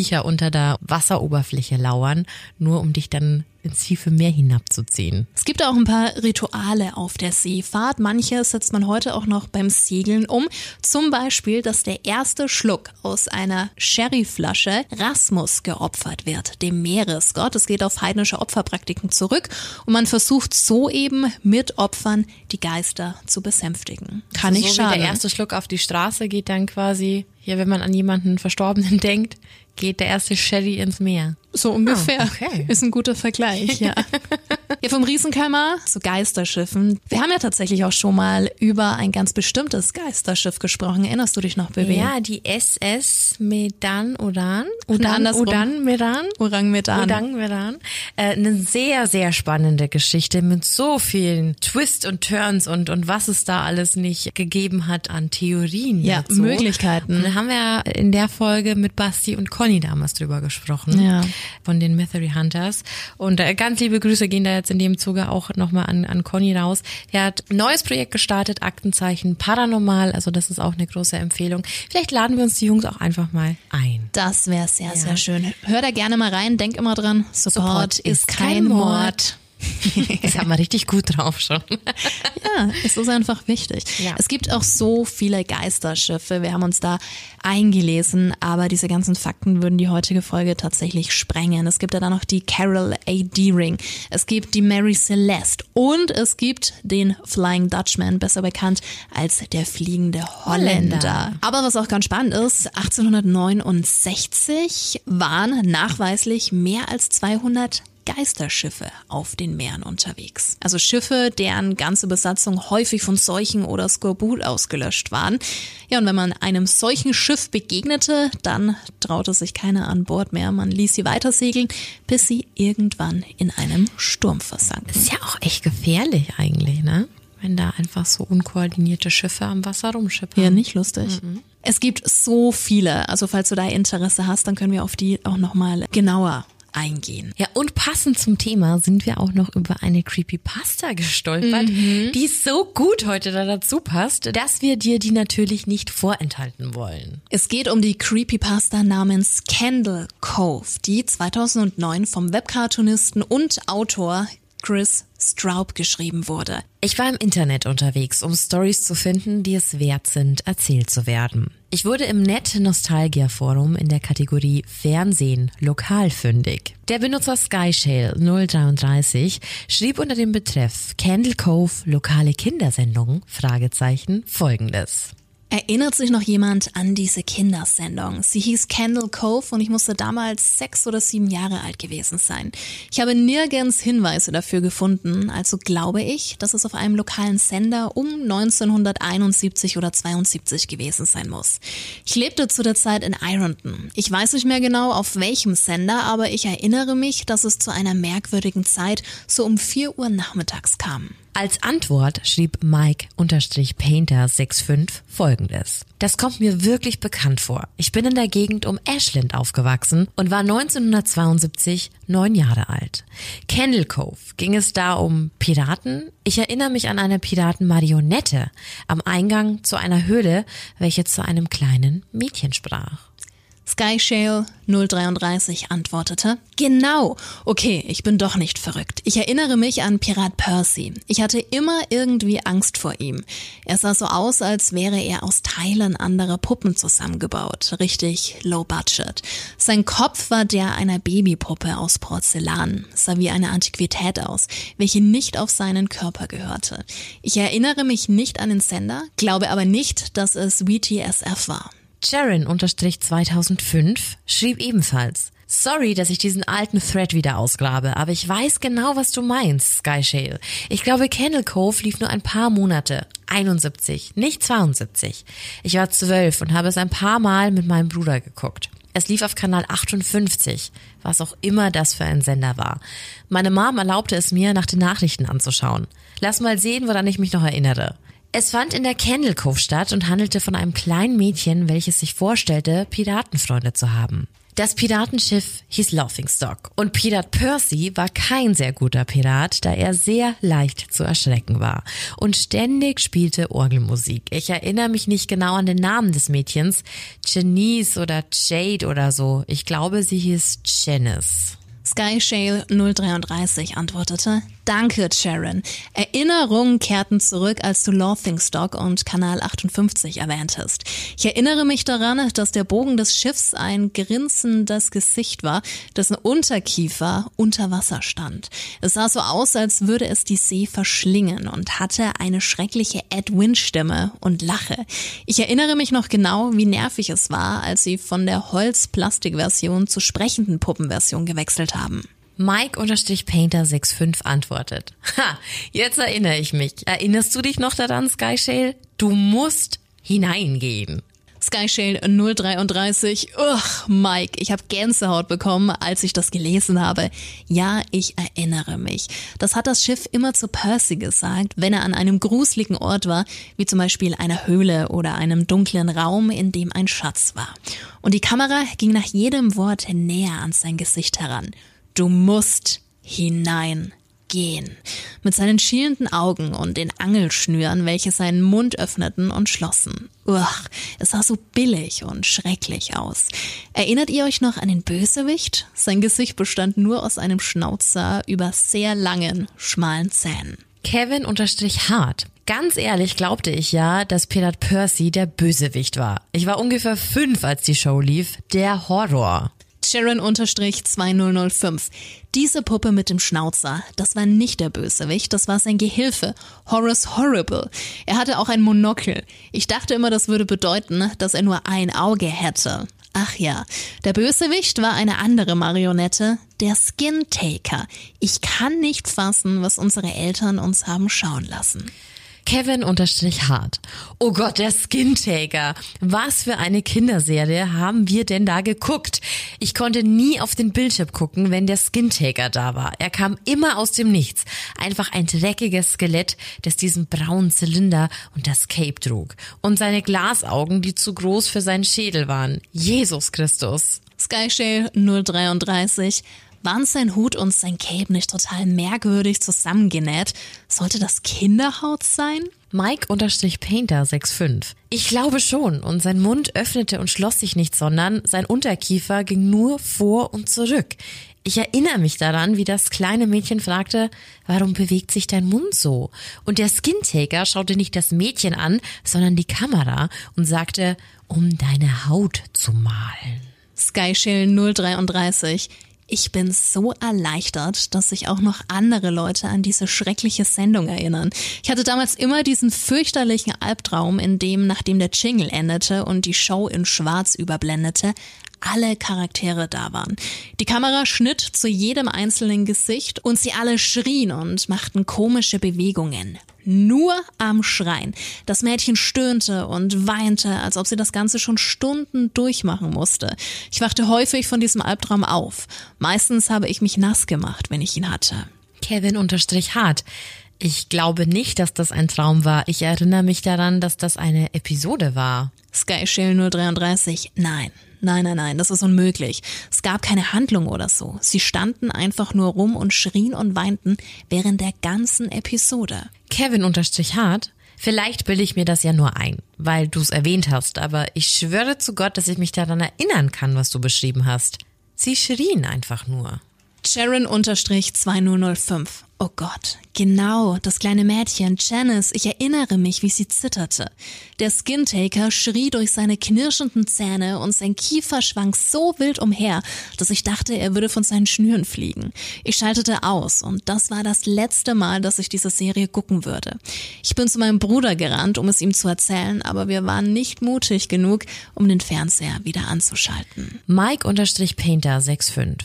Riesenviecher unter der Wasseroberfläche lauern, nur um dich dann ins tiefe Meer hinabzuziehen. Es gibt auch ein paar Rituale auf der Seefahrt. Manche setzt man heute auch noch beim Segeln um. Zum Beispiel, dass der erste Schluck aus einer Sherryflasche Rasmus geopfert wird, dem Meeresgott. Es geht auf heidnische Opferpraktiken zurück und man versucht so eben mit Opfern die Geister zu besänftigen. Kann also nicht so schaden. der erste Schluck auf die Straße geht dann quasi, ja, wenn man an jemanden Verstorbenen denkt, geht der erste Sherry ins Meer. So ungefähr. Ah, okay. Ist ein guter Vergleich, ja. ja, vom Riesenkalmar zu Geisterschiffen. Wir haben ja tatsächlich auch schon mal über ein ganz bestimmtes Geisterschiff gesprochen. Erinnerst du dich noch, Baby? Ja, die SS Medan Udan. Udan, andersrum. Udan Medan. Orang Medan. Udang Medan. Äh, eine sehr, sehr spannende Geschichte mit so vielen Twists und Turns und, und was es da alles nicht gegeben hat an Theorien. Ja, dazu. Möglichkeiten. Und da haben wir in der Folge mit Basti und Conny damals drüber gesprochen. Ja. Von den Mystery Hunters. Und äh, ganz liebe Grüße gehen da jetzt in dem Zuge auch nochmal an, an Conny raus. Der hat ein neues Projekt gestartet, Aktenzeichen Paranormal. Also das ist auch eine große Empfehlung. Vielleicht laden wir uns die Jungs auch einfach mal ein. Das wäre sehr, sehr schön. Hör da gerne mal rein. Denk immer dran, Support, Support ist kein Mord. Das haben wir richtig gut drauf schon. Ja, es ist einfach wichtig. Ja. Es gibt auch so viele Geisterschiffe. Wir haben uns da eingelesen, aber diese ganzen Fakten würden die heutige Folge tatsächlich sprengen. Es gibt ja dann noch die Carol A. Deering. Es gibt die Mary Celeste und es gibt den Flying Dutchman, besser bekannt als der fliegende Holländer. Holländer. Aber was auch ganz spannend ist, 1869 waren nachweislich mehr als 200 Geisterschiffe auf den Meeren unterwegs. Also Schiffe, deren ganze Besatzung häufig von Seuchen oder Skorbut ausgelöscht waren. Ja, und wenn man einem solchen Schiff begegnete, dann traute sich keiner an Bord mehr. Man ließ sie weiter segeln, bis sie irgendwann in einem Sturm versanken. Ist ja auch echt gefährlich eigentlich, ne? Wenn da einfach so unkoordinierte Schiffe am Wasser rumschippern. Ja, nicht lustig. Es gibt so viele. Also falls du da Interesse hast, dann können wir auf die auch nochmal genauer eingehen. Ja, und passend zum Thema sind wir auch noch über eine Creepypasta gestolpert, die so gut heute da dazu passt, dass wir dir die natürlich nicht vorenthalten wollen. Es geht um die Creepypasta namens Candle Cove, die 2009 vom Webcartoonisten und Autor Chris Straub geschrieben wurde. Ich war im Internet unterwegs, um Stories zu finden, die es wert sind, erzählt zu werden. Ich wurde im Net Nostalgia Forum in der Kategorie Fernsehen lokal fündig. Der Benutzer Skyshale 033 schrieb unter dem Betreff Candle Cove lokale Kindersendung Fragezeichen folgendes. Erinnert sich noch jemand an diese Kindersendung? Sie hieß Candle Cove und ich musste damals sechs oder sieben Jahre alt gewesen sein. Ich habe nirgends Hinweise dafür gefunden, also glaube ich, dass es auf einem lokalen Sender um 1971 oder 72 gewesen sein muss. Ich lebte zu der Zeit in Ironton. Ich weiß nicht mehr genau auf welchem Sender, aber ich erinnere mich, dass es zu einer merkwürdigen Zeit so um 4 Uhr nachmittags kam. Als Antwort schrieb Mike-Painter65 folgendes. Das kommt mir wirklich bekannt vor. Ich bin in der Gegend um Ashland aufgewachsen und war 1972 neun Jahre alt. Candle Cove ging es da um Piraten. Ich erinnere mich an eine Piratenmarionette am Eingang zu einer Höhle, welche zu einem kleinen Mädchen sprach. Skyshale 033 antwortete, genau, okay, ich bin doch nicht verrückt. Ich erinnere mich an Pirat Percy. Ich hatte immer irgendwie Angst vor ihm. Er sah so aus, als wäre er aus Teilen anderer Puppen zusammengebaut. Richtig low budget. Sein Kopf war der einer Babypuppe aus Porzellan. Sah wie eine Antiquität aus, welche nicht auf seinen Körper gehörte. Ich erinnere mich nicht an den Sender, glaube aber nicht, dass es WTSF war. Jaren-2005 schrieb ebenfalls. Sorry, dass ich diesen alten Thread wieder ausgrabe, aber ich weiß genau, was du meinst, Skyshale. Ich glaube, Kennel Cove lief nur ein paar Monate. 71, nicht 72. Ich war zwölf und habe es ein paar Mal mit meinem Bruder geguckt. Es lief auf Kanal 58, was auch immer das für ein Sender war. Meine Mom erlaubte es mir, nach den Nachrichten anzuschauen. Lass mal sehen, woran ich mich noch erinnere. Es fand in der Candle Cove statt und handelte von einem kleinen Mädchen, welches sich vorstellte, Piratenfreunde zu haben. Das Piratenschiff hieß Laughingstock und Pirat Percy war kein sehr guter Pirat, da er sehr leicht zu erschrecken war und ständig spielte Orgelmusik. Ich erinnere mich nicht genau an den Namen des Mädchens, Janice oder Jade oder so. Ich glaube, sie hieß Janice. Skyshale 033 antwortete, Danke, Sharon. Erinnerungen kehrten zurück, als du Laughingstock und Kanal 58 erwähntest. Ich erinnere mich daran, dass der Bogen des Schiffs ein grinsendes Gesicht war, dessen Unterkiefer unter Wasser stand. Es sah so aus, als würde es die See verschlingen und hatte eine schreckliche Ed-Win-Stimme und Lache. Ich erinnere mich noch genau, wie nervig es war, als sie von der Holz-Plastik-Version zur sprechenden Puppenversion gewechselt haben. Mike-Painter65 antwortet. Ha, jetzt erinnere ich mich. Erinnerst du dich noch daran, Sky Shale? Du musst hineingehen. Skyshale 033. Ugh, Mike, ich habe Gänsehaut bekommen, als ich das gelesen habe. Ja, ich erinnere mich. Das hat das Schiff immer zu Percy gesagt, wenn er an einem gruseligen Ort war, wie zum Beispiel einer Höhle oder einem dunklen Raum, in dem ein Schatz war. Und die Kamera ging nach jedem Wort näher an sein Gesicht heran. Du musst hineingehen. Mit seinen schielenden Augen und den Angelschnüren, welche seinen Mund öffneten und schlossen. Uch, es sah so billig und schrecklich aus. Erinnert ihr euch noch an den Bösewicht? Sein Gesicht bestand nur aus einem Schnauzer über sehr langen, schmalen Zähnen. Kevin unterstrich hart. Ganz ehrlich glaubte ich ja, dass Pirat Percy der Bösewicht war. Ich war ungefähr fünf, als die Show lief. Der Horror. Sharon-2005. Diese Puppe mit dem Schnauzer, das war nicht der Bösewicht, das war sein Gehilfe, Horace Horrible. Er hatte auch ein Monokel. Ich dachte immer, das würde bedeuten, dass er nur ein Auge hätte. Ach ja, der Bösewicht war eine andere Marionette, der Skin Taker. Ich kann nicht fassen, was unsere Eltern uns haben schauen lassen. Kevin unterstrich hart. Oh Gott, der Skintaker. Was für eine Kinderserie haben wir denn da geguckt? Ich konnte nie auf den Bildschirm gucken, wenn der Skintaker da war. Er kam immer aus dem Nichts. Einfach ein dreckiges Skelett, das diesen braunen Zylinder und das Cape trug. Und seine Glasaugen, die zu groß für seinen Schädel waren. Jesus Christus. Skyshale 033 waren sein Hut und sein Cape nicht total merkwürdig zusammengenäht? Sollte das Kinderhaut sein? Mike-Painter65. Ich glaube schon. Und sein Mund öffnete und schloss sich nicht, sondern sein Unterkiefer ging nur vor und zurück. Ich erinnere mich daran, wie das kleine Mädchen fragte, warum bewegt sich dein Mund so? Und der Skintaker schaute nicht das Mädchen an, sondern die Kamera und sagte, um deine Haut zu malen. Skyshell 033. Ich bin so erleichtert, dass sich auch noch andere Leute an diese schreckliche Sendung erinnern. Ich hatte damals immer diesen fürchterlichen Albtraum, in dem, nachdem der Jingle endete und die Show in Schwarz überblendete, alle Charaktere da waren. Die Kamera schnitt zu jedem einzelnen Gesicht und sie alle schrien und machten komische Bewegungen. Nur am Schreien. Das Mädchen stöhnte und weinte, als ob sie das Ganze schon Stunden durchmachen musste. Ich wachte häufig von diesem Albtraum auf. Meistens habe ich mich nass gemacht, wenn ich ihn hatte. Kevin unterstrich hart. Ich glaube nicht, dass das ein Traum war. Ich erinnere mich daran, dass das eine Episode war. Sky Shell 033. Nein, Nein, nein, nein, das ist unmöglich. Es gab keine Handlung oder so. Sie standen einfach nur rum und schrien und weinten während der ganzen Episode. Kevin unterstrich hart. Vielleicht bilde ich mir das ja nur ein, weil du es erwähnt hast, aber ich schwöre zu Gott, dass ich mich daran erinnern kann, was du beschrieben hast. Sie schrien einfach nur. Sharon-2005. Oh Gott, genau, das kleine Mädchen, Janice, ich erinnere mich, wie sie zitterte. Der Skintaker schrie durch seine knirschenden Zähne und sein Kiefer schwang so wild umher, dass ich dachte, er würde von seinen Schnüren fliegen. Ich schaltete aus und das war das letzte Mal, dass ich diese Serie gucken würde. Ich bin zu meinem Bruder gerannt, um es ihm zu erzählen, aber wir waren nicht mutig genug, um den Fernseher wieder anzuschalten. Mike-Painter65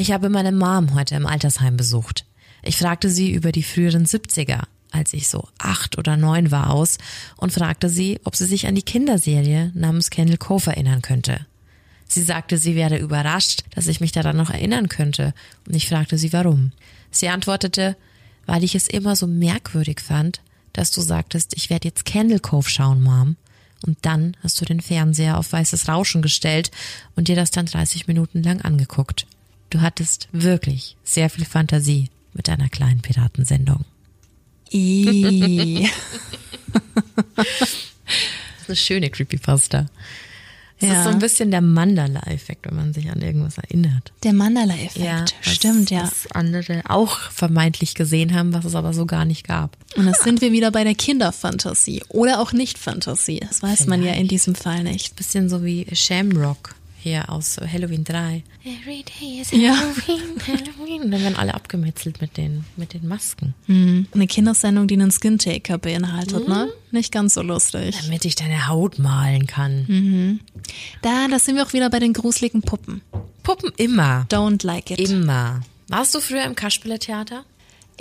ich habe meine Mom heute im Altersheim besucht. Ich fragte sie über die früheren 70er, als ich so acht oder neun war, aus und fragte sie, ob sie sich an die Kinderserie namens Kendall Cove erinnern könnte. Sie sagte, sie wäre überrascht, dass ich mich daran noch erinnern könnte, und ich fragte sie warum. Sie antwortete, weil ich es immer so merkwürdig fand, dass du sagtest, ich werde jetzt Candle Cove schauen, Mom. Und dann hast du den Fernseher auf weißes Rauschen gestellt und dir das dann 30 Minuten lang angeguckt. Du hattest wirklich sehr viel Fantasie mit deiner kleinen Piratensendung. Das ist eine schöne Creepypasta. Es Ja. ist so ein bisschen der Mandala-Effekt, wenn man sich an irgendwas erinnert. Der Mandala-Effekt. was- Stimmt, ja. Was andere auch vermeintlich gesehen haben, was es aber so gar nicht gab. Und das sind wir wieder bei der Kinderfantasie oder auch Nicht-Fantasie. Das weiß man ja in diesem Fall nicht. Bisschen so wie Shamrock hier aus Halloween 3. Every day is Ja. Halloween, Halloween. Und dann werden alle abgemetzelt mit den, mit den Masken. Eine Kindersendung, die einen Skin-Taker beinhaltet, ne? Nicht ganz so lustig. Damit ich deine Haut malen kann. Da, da sind wir auch wieder bei den gruseligen Puppen. Puppen immer. Don't like it. Immer. Warst du früher im Kasperle-Theater?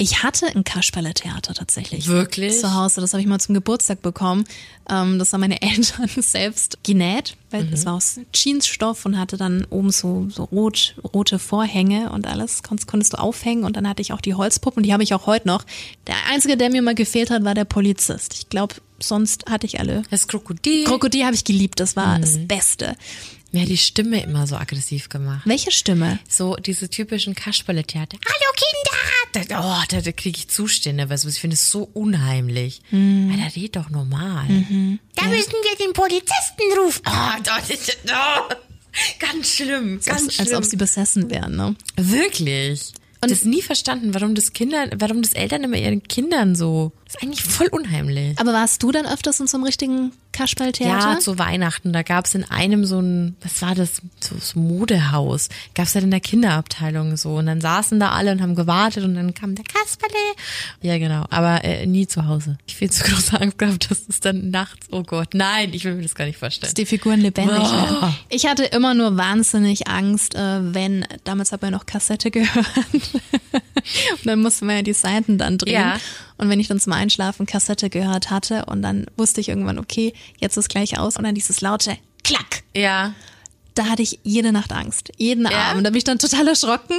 Ich hatte ein Kasperle-Theater tatsächlich. Wirklich? Zu Hause. Das habe ich mal zum Geburtstag bekommen. Ähm, das haben meine Eltern selbst genäht, weil Mhm. es war aus Jeansstoff und hatte dann oben so, so rot, rote Vorhänge und alles. Konntest, konntest du aufhängen und dann hatte ich auch die Holzpuppen, die habe ich auch heute noch. Der einzige, der mir mal gefehlt hat, war der Polizist. Ich glaube, sonst hatte ich alle. Das Krokodil. Krokodil habe ich geliebt, das war Mhm. das Beste. Mir hat die Stimme immer so aggressiv gemacht. Welche Stimme? So diese typischen Kasperle-Theater. Hallo Kinder! Da, oh, da, da kriege ich Zustände, weil ich finde es so unheimlich. Mhm. Weil da redet doch normal. Da müssen wir den Polizisten rufen. Oh, das ist, oh, ganz schlimm, ganz Als, schlimm. als ob sie besessen wären, ne? Wirklich. Und das nie verstanden, warum das Kinder, warum das Eltern immer ihren Kindern so. Das ist eigentlich voll unheimlich. Aber warst du dann öfters in so einem richtigen Kasperltheater? Ja, zu Weihnachten, da gab's in einem so ein, was war das, so, so Modehaus, gab's halt in der Kinderabteilung so und dann saßen da alle und haben gewartet und dann kam der Kasperle. Ja, genau, aber äh, nie zu Hause. Ich viel zu große Angst gehabt, dass es dann nachts, oh Gott, nein, ich will mir das gar nicht vorstellen. dass die Figuren lebendig werden. Ich hatte immer nur wahnsinnig Angst, äh, wenn, damals hat man ja noch Kassette gehört. und dann musste man ja die Seiten dann drehen. Ja. Und wenn ich dann zum Einschlafen Kassette gehört hatte und dann wusste ich irgendwann, okay, jetzt ist gleich aus und dann dieses laute Klack. Ja, Da hatte ich jede Nacht Angst. Jeden Ja? Abend. Da bin ich dann total erschrocken.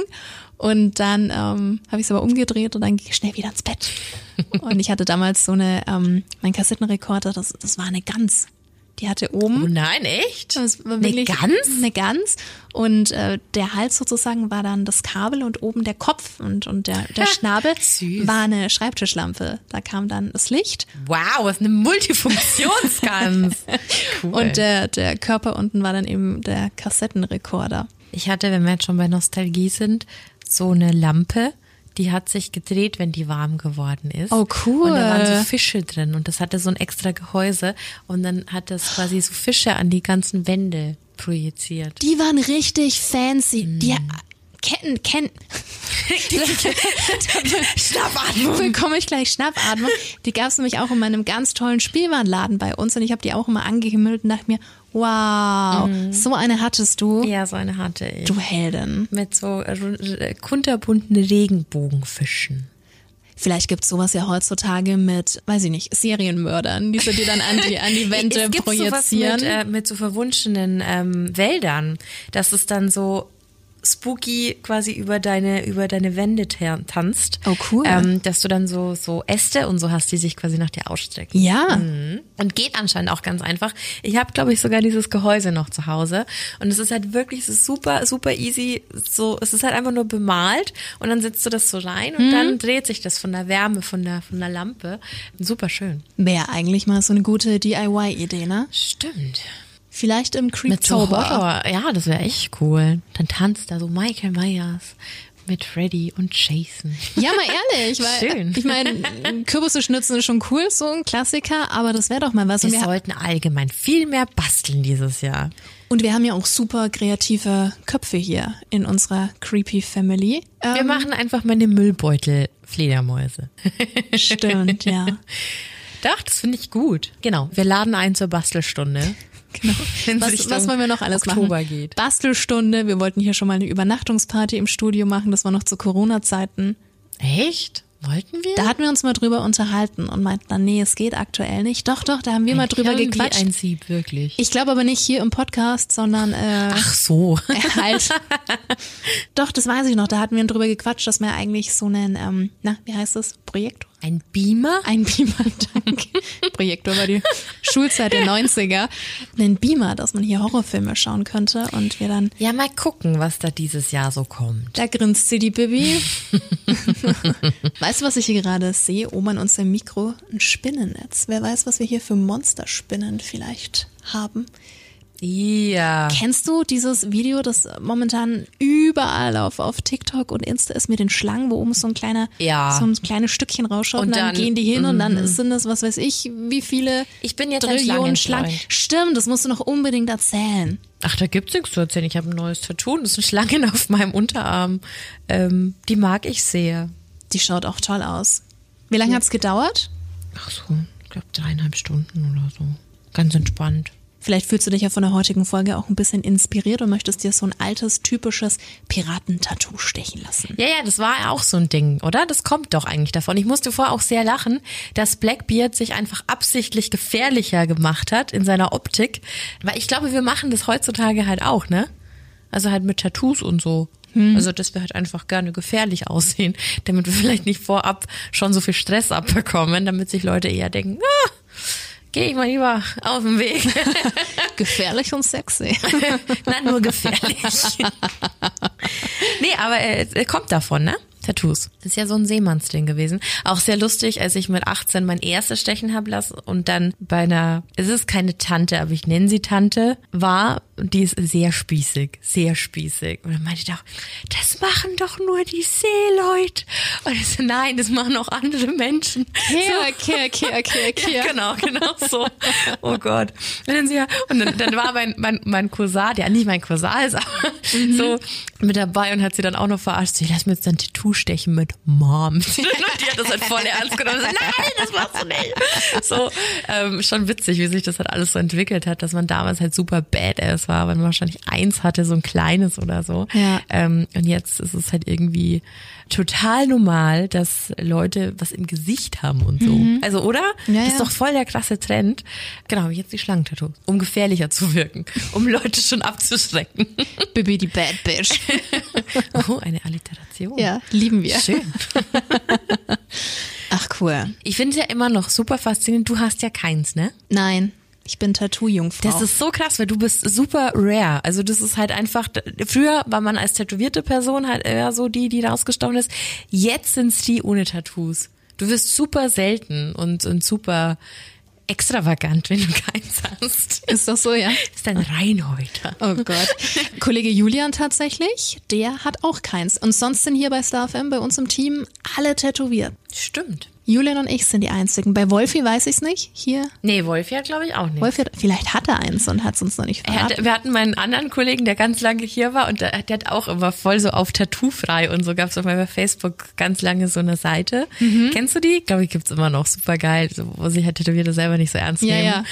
Und dann ähm, habe ich es aber umgedreht und dann ging ich schnell wieder ins Bett. Und ich hatte damals so eine, ähm, mein Kassettenrekorder, das, das war eine Gans. Die hatte oben oh nein, echt? Eine Gans? Eine Gans. Und äh, der Hals sozusagen war dann das Kabel und oben der Kopf und, und der, der Schnabel war eine Schreibtischlampe. Da kam dann das Licht Wow, was eine Multifunktionsgans. cool. und der, der Körper unten war dann eben der Kassettenrekorder. Ich hatte, wenn wir jetzt schon bei Nostalgie sind, so eine Lampe, die hat sich gedreht, wenn die warm geworden ist. Oh, cool. Und da waren so Fische drin und das hatte so ein extra Gehäuse und dann hat das quasi so Fische an die ganzen Wände projiziert. Die waren richtig fancy. Mm. Die kennen, kennen. Schnappatmung. Bekomme ich gleich Schnappatmung. Die gab es nämlich auch in meinem ganz tollen Spielwarenladen bei uns und ich habe die auch immer angehimmelt und dachte mir, wow, so eine hattest du. Ja, so eine hatte ich. du Heldin. Mit so äh, kunterbunten Regenbogenfischen. Vielleicht gibt's sowas ja heutzutage mit, weiß ich nicht, Serienmördern, die sie dir dann an die, an die Wände es gibt projizieren. sowas mit, äh, mit so verwunschenen ähm, Wäldern, dass es dann so spooky quasi über deine über deine Wände ta- tanzt. Oh, cool. Ähm, dass du dann so so Äste und so hast, die sich quasi nach dir ausstrecken. ja, Mhm. Und geht anscheinend auch ganz einfach. Ich habe, glaube ich, sogar dieses Gehäuse noch zu Hause. Und es ist halt wirklich so super, super easy. So, es ist halt einfach nur bemalt und dann setzt du das so rein und dann dreht sich das von der Wärme, von der, von der Lampe. Super schön. wäre eigentlich mal so eine gute DIY-Idee, ne? Stimmt. Vielleicht im Mit so Creeptober. Horror. Ja, das wäre echt cool. Dann tanzt da so Michael Myers mit Freddy und Jason. Ja, mal ehrlich, weil Schön. ich meine, Kürbisse schnitzen ist schon cool, so ein Klassiker, aber das wäre doch mal was. Wir wir, sollten allgemein viel mehr basteln dieses Jahr. und wir haben ja auch super kreative Köpfe hier in unserer Creepy Family. Wir Ähm, machen einfach mal eine Müllbeutel-Fledermäuse. Stimmt, ja. Doch, das finde ich gut. Genau. Wir laden ein zur Bastelstunde. Genau. Was, was wollen wir noch alles Oktober machen? geht. Bastelstunde. Wir wollten hier schon mal eine Übernachtungsparty im Studio machen. Das war noch zu Corona-Zeiten. Echt? Wollten wir? Da hatten wir uns mal drüber unterhalten und meinten dann, nee, es geht aktuell nicht. Doch, doch, da haben wir mal drüber gequatscht. ein Sieb, wirklich. Ich glaube aber nicht hier im Podcast, sondern äh, Ach so. halt. Doch, das weiß ich noch. Da hatten wir drüber gequatscht, dass wir eigentlich so einen, ähm, na, wie heißt das? Projektor? Ein Beamer? Ein Beamer, danke. Projektor war die Schulzeit der 90er. Einen Beamer, dass man hier Horrorfilme schauen könnte und wir dann, Ja, mal gucken, was da dieses Jahr so kommt. da grinst sie die Bibi. weißt du, was ich hier gerade sehe? Oben an unserem Mikro ein Spinnennetz. Wer weiß, was wir hier für Monsterspinnen vielleicht haben. Ja. Kennst du dieses Video, das momentan überall auf, auf TikTok und Insta ist mit den Schlangen, wo oben so ein kleiner, Ja. so ein kleines Stückchen rausschaut und, Und dann, dann- mhm. gehen die hin und dann sind das, was weiß ich, wie viele Ich bin jetzt Trillionen. Schlangen. Stimmt, das musst du noch unbedingt erzählen. Ach, da gibt's nichts zu erzählen. Ich habe ein neues Tattoo. Das sind Schlangen auf meinem Unterarm. Ähm, die mag ich sehr. Die schaut auch toll aus. Wie lange hat's gedauert? Ach so, ich glaube dreieinhalb Stunden oder so. Ganz entspannt. Vielleicht fühlst du dich ja von der heutigen Folge auch ein bisschen inspiriert und möchtest dir so ein altes, typisches Piratentattoo stechen lassen. Ja, ja, das war ja auch so ein Ding, oder? Das kommt doch eigentlich davon. Ich musste vorher auch sehr lachen, dass Blackbeard sich einfach absichtlich gefährlicher gemacht hat in seiner Optik. Weil ich glaube, wir machen das heutzutage halt auch, ne? Also halt mit Tattoos und so. Also, dass wir halt einfach gerne gefährlich aussehen, damit wir vielleicht nicht vorab schon so viel Stress abbekommen, damit sich Leute eher denken, ah, geh ich mal lieber auf den Weg. Gefährlich und sexy. Nein, nur gefährlich. nee, aber er, er kommt davon, ne? Tattoos. Das ist ja so ein Seemannsding gewesen. Auch sehr lustig, als ich mit 18 mein erstes stechen hab lassen und dann bei einer, es ist keine Tante, aber ich nenne sie Tante, war, die ist sehr spießig, sehr spießig. Und dann meinte ich doch, das machen doch nur die Seeleute. Und ich so, nein, das machen auch andere Menschen. Kehr, kehr, kehr, kehr, kehr. Ja, genau, genau so. Oh Gott. Und dann, sie und dann, dann war mein, mein, mein Cousin, der nicht mein Cousin ist, aber so mit dabei und hat sie dann auch noch verarscht. Sie lass mir jetzt ein Tattoo stechen mit Mom. Und die hat das halt voll ernst genommen. So, Nein, das machst du nicht. So, ähm, schon witzig, wie sich das halt alles so entwickelt hat, dass man damals halt super badass war, weil man wahrscheinlich eins hatte, so ein kleines oder so. Ja. Ähm, und jetzt ist es halt irgendwie total normal, dass Leute was im Gesicht haben und so. Also, oder? Mhm. Ja, das ist doch voll der krasse Trend. Genau, jetzt die Schlangentattoos. Um gefährlicher zu wirken. Um Leute schon abzuschrecken. Bibi die Bad Bitch. Oh, eine Alliteration. Ja, lieben wir. Schön. Ach cool. Ich finde es ja immer noch super faszinierend. Du hast ja keins, ne? Nein, ich bin Tattoo-Jungfrau. Das ist so krass, weil du bist super rare. Also das ist halt einfach, früher war man als tätowierte Person halt eher so die, die rausgestochen ist. Jetzt sind's die ohne Tattoos. Du wirst super selten und, und super extravagant, wenn du keins hast. ist doch so, ja. Ist ein Reinhäuter. Oh Gott. Kollege Julian tatsächlich, der hat auch keins. Und sonst sind hier bei StarFM bei uns im Team alle tätowiert. Stimmt. Julian und ich sind die einzigen. Bei Wolfi weiß ich's nicht. Hier. Nee, Wolfi hat glaube ich auch nicht. Wolfi hat, vielleicht hat er eins und hat's uns noch nicht Er verraten. hat, wir hatten meinen anderen Kollegen, der ganz lange hier war und der, der hat auch immer voll so auf Tattoo frei und so gab's auch mal bei Facebook ganz lange so eine Seite. Mhm. Kennst du die? Glaube ich, gibt's immer noch. Super geil, so, wo sich halt Tätowierte selber nicht so ernst Ja, nehmen. ja.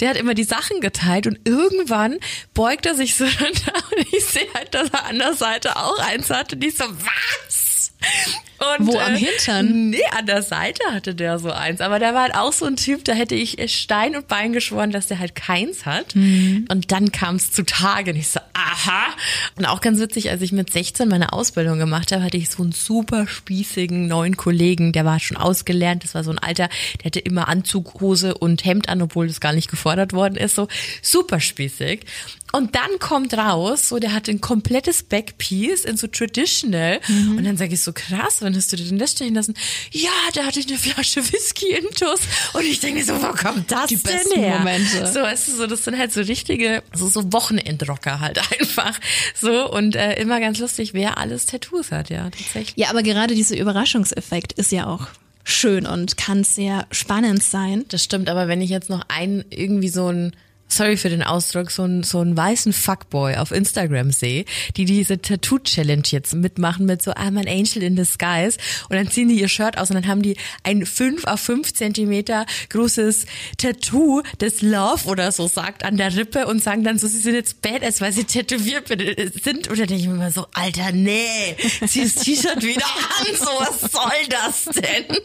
Der hat immer die Sachen geteilt und irgendwann beugt er sich so runter und ich sehe halt, dass er an der Seite auch eins hat und ich so, was? Und, Wo, am Hintern? Nee, an der Seite hatte der so eins. Aber der war halt auch so ein Typ, da hätte ich Stein und Bein geschworen, dass der halt keins hat. Mhm. Und dann kam es zu Tage und ich so, aha. Und auch ganz witzig, als ich mit 16 meine Ausbildung gemacht habe, hatte ich so einen super spießigen neuen Kollegen, der war schon ausgelernt, das war so ein Alter, der hatte immer Anzug, Hose und Hemd an, obwohl das gar nicht gefordert worden ist, so super spießig. Und dann kommt raus, so der hat ein komplettes Backpiece in so traditional. Mhm. Und dann sage ich so, krass, wann hast du dir denn das stechen lassen? Ja, da hatte ich eine Flasche Whisky intus. Und ich denke mir so, wo kommt das Die denn besten her? Momente. So, es ist so, das sind halt so richtige, so, so Wochenendrocker halt einfach. So, und äh, immer ganz lustig, wer alles Tattoos hat, ja, tatsächlich. Ja, aber gerade dieser Überraschungseffekt ist ja auch schön und kann sehr spannend sein. Das stimmt, aber wenn ich jetzt noch einen, irgendwie so ein, sorry für den Ausdruck, so einen, so einen weißen Fuckboy auf Instagram sehe, die diese Tattoo-Challenge jetzt mitmachen mit so, I'm an angel in disguise und dann ziehen die ihr Shirt aus und dann haben die ein 5 auf 5 Zentimeter großes Tattoo, das Love oder so sagt, an der Rippe und sagen dann so, sie sind jetzt badass, weil sie tätowiert sind. Und dann denke ich mir immer so, Alter, nee, zieh das T-Shirt wieder an, so, was soll das denn?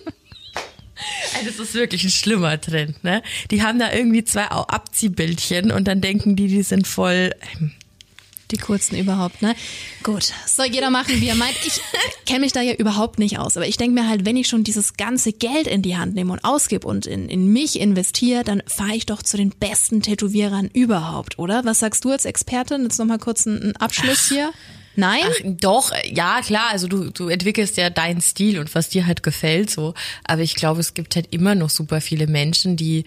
Das ist wirklich ein schlimmer Trend, ne? Die haben da irgendwie zwei Abziehbildchen und dann denken die, die sind voll. ähm, Die kurzen überhaupt, ne? Gut, soll jeder machen, wie er meint. Ich kenne mich da ja überhaupt nicht aus, aber ich denke mir halt, wenn ich schon dieses ganze Geld in die Hand nehme und ausgebe und in, in mich investiere, dann fahre ich doch zu den besten Tätowierern überhaupt, oder? Was sagst du als Expertin? Jetzt nochmal kurz einen, einen Abschluss hier. Nein? Ach, doch, äh, ja, klar, also du, du entwickelst ja deinen Stil und was dir halt gefällt so. Aber ich glaube, es gibt halt immer noch super viele Menschen, die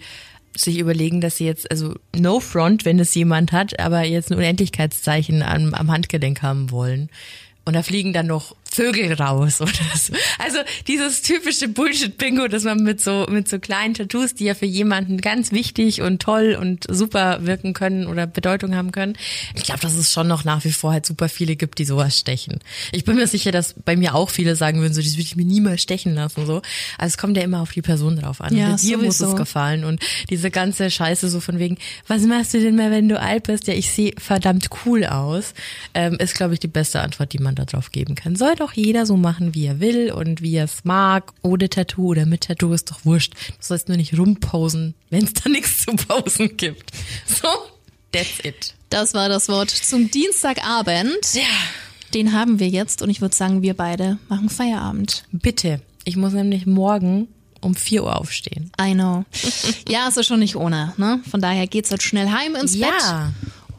sich überlegen, dass sie jetzt, also no front, wenn es jemand hat, aber jetzt ein Unendlichkeitszeichen am, am Handgelenk haben wollen. Und da fliegen dann noch Vögel raus oder so. Also dieses typische Bullshit-Bingo, dass man mit so, mit so kleinen Tattoos, die ja für jemanden ganz wichtig und toll und super wirken können oder Bedeutung haben können. Ich glaube, dass es schon noch nach wie vor halt super viele gibt, die sowas stechen. Ich bin mir sicher, dass bei mir auch viele sagen würden, so, das würde ich mir niemals stechen lassen, so. Also es kommt ja immer auf die Person drauf an. Ja, Dir muss es gefallen und diese ganze Scheiße so von wegen, was machst du denn mal, wenn du alt bist? Ja, ich sehe verdammt cool aus, ähm, ist, glaube ich, die beste Antwort, die man darauf geben kann. Soll doch jeder so machen, wie er will und wie er es mag. Ohne Tattoo oder mit Tattoo ist doch wurscht. Du sollst nur nicht rumposen, wenn es da nichts zu posen gibt. So, that's it. Das war das Wort zum Dienstagabend. Ja. Den haben wir jetzt und ich würde sagen, wir beide machen Feierabend. Bitte. Ich muss nämlich morgen um 4 Uhr aufstehen. I know. Ja, ist ja schon nicht ohne, ne? Von daher geht's jetzt schnell heim ins Bett.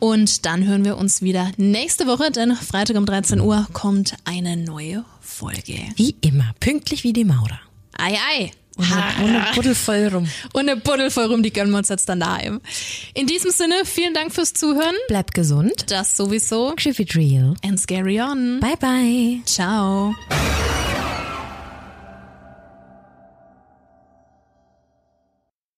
Und dann hören wir uns wieder nächste Woche, denn Freitag um 13 Uhr kommt eine neue Folge. Wie immer, pünktlich wie die Maurer. Ei, ei. Und eine Buddel voll rum. Und eine Buddel voll rum, die gönnen wir uns jetzt dann daheim. In diesem Sinne, vielen Dank fürs Zuhören. Bleib gesund. Das sowieso. Keep it real. And scary on. Bye bye. Ciao.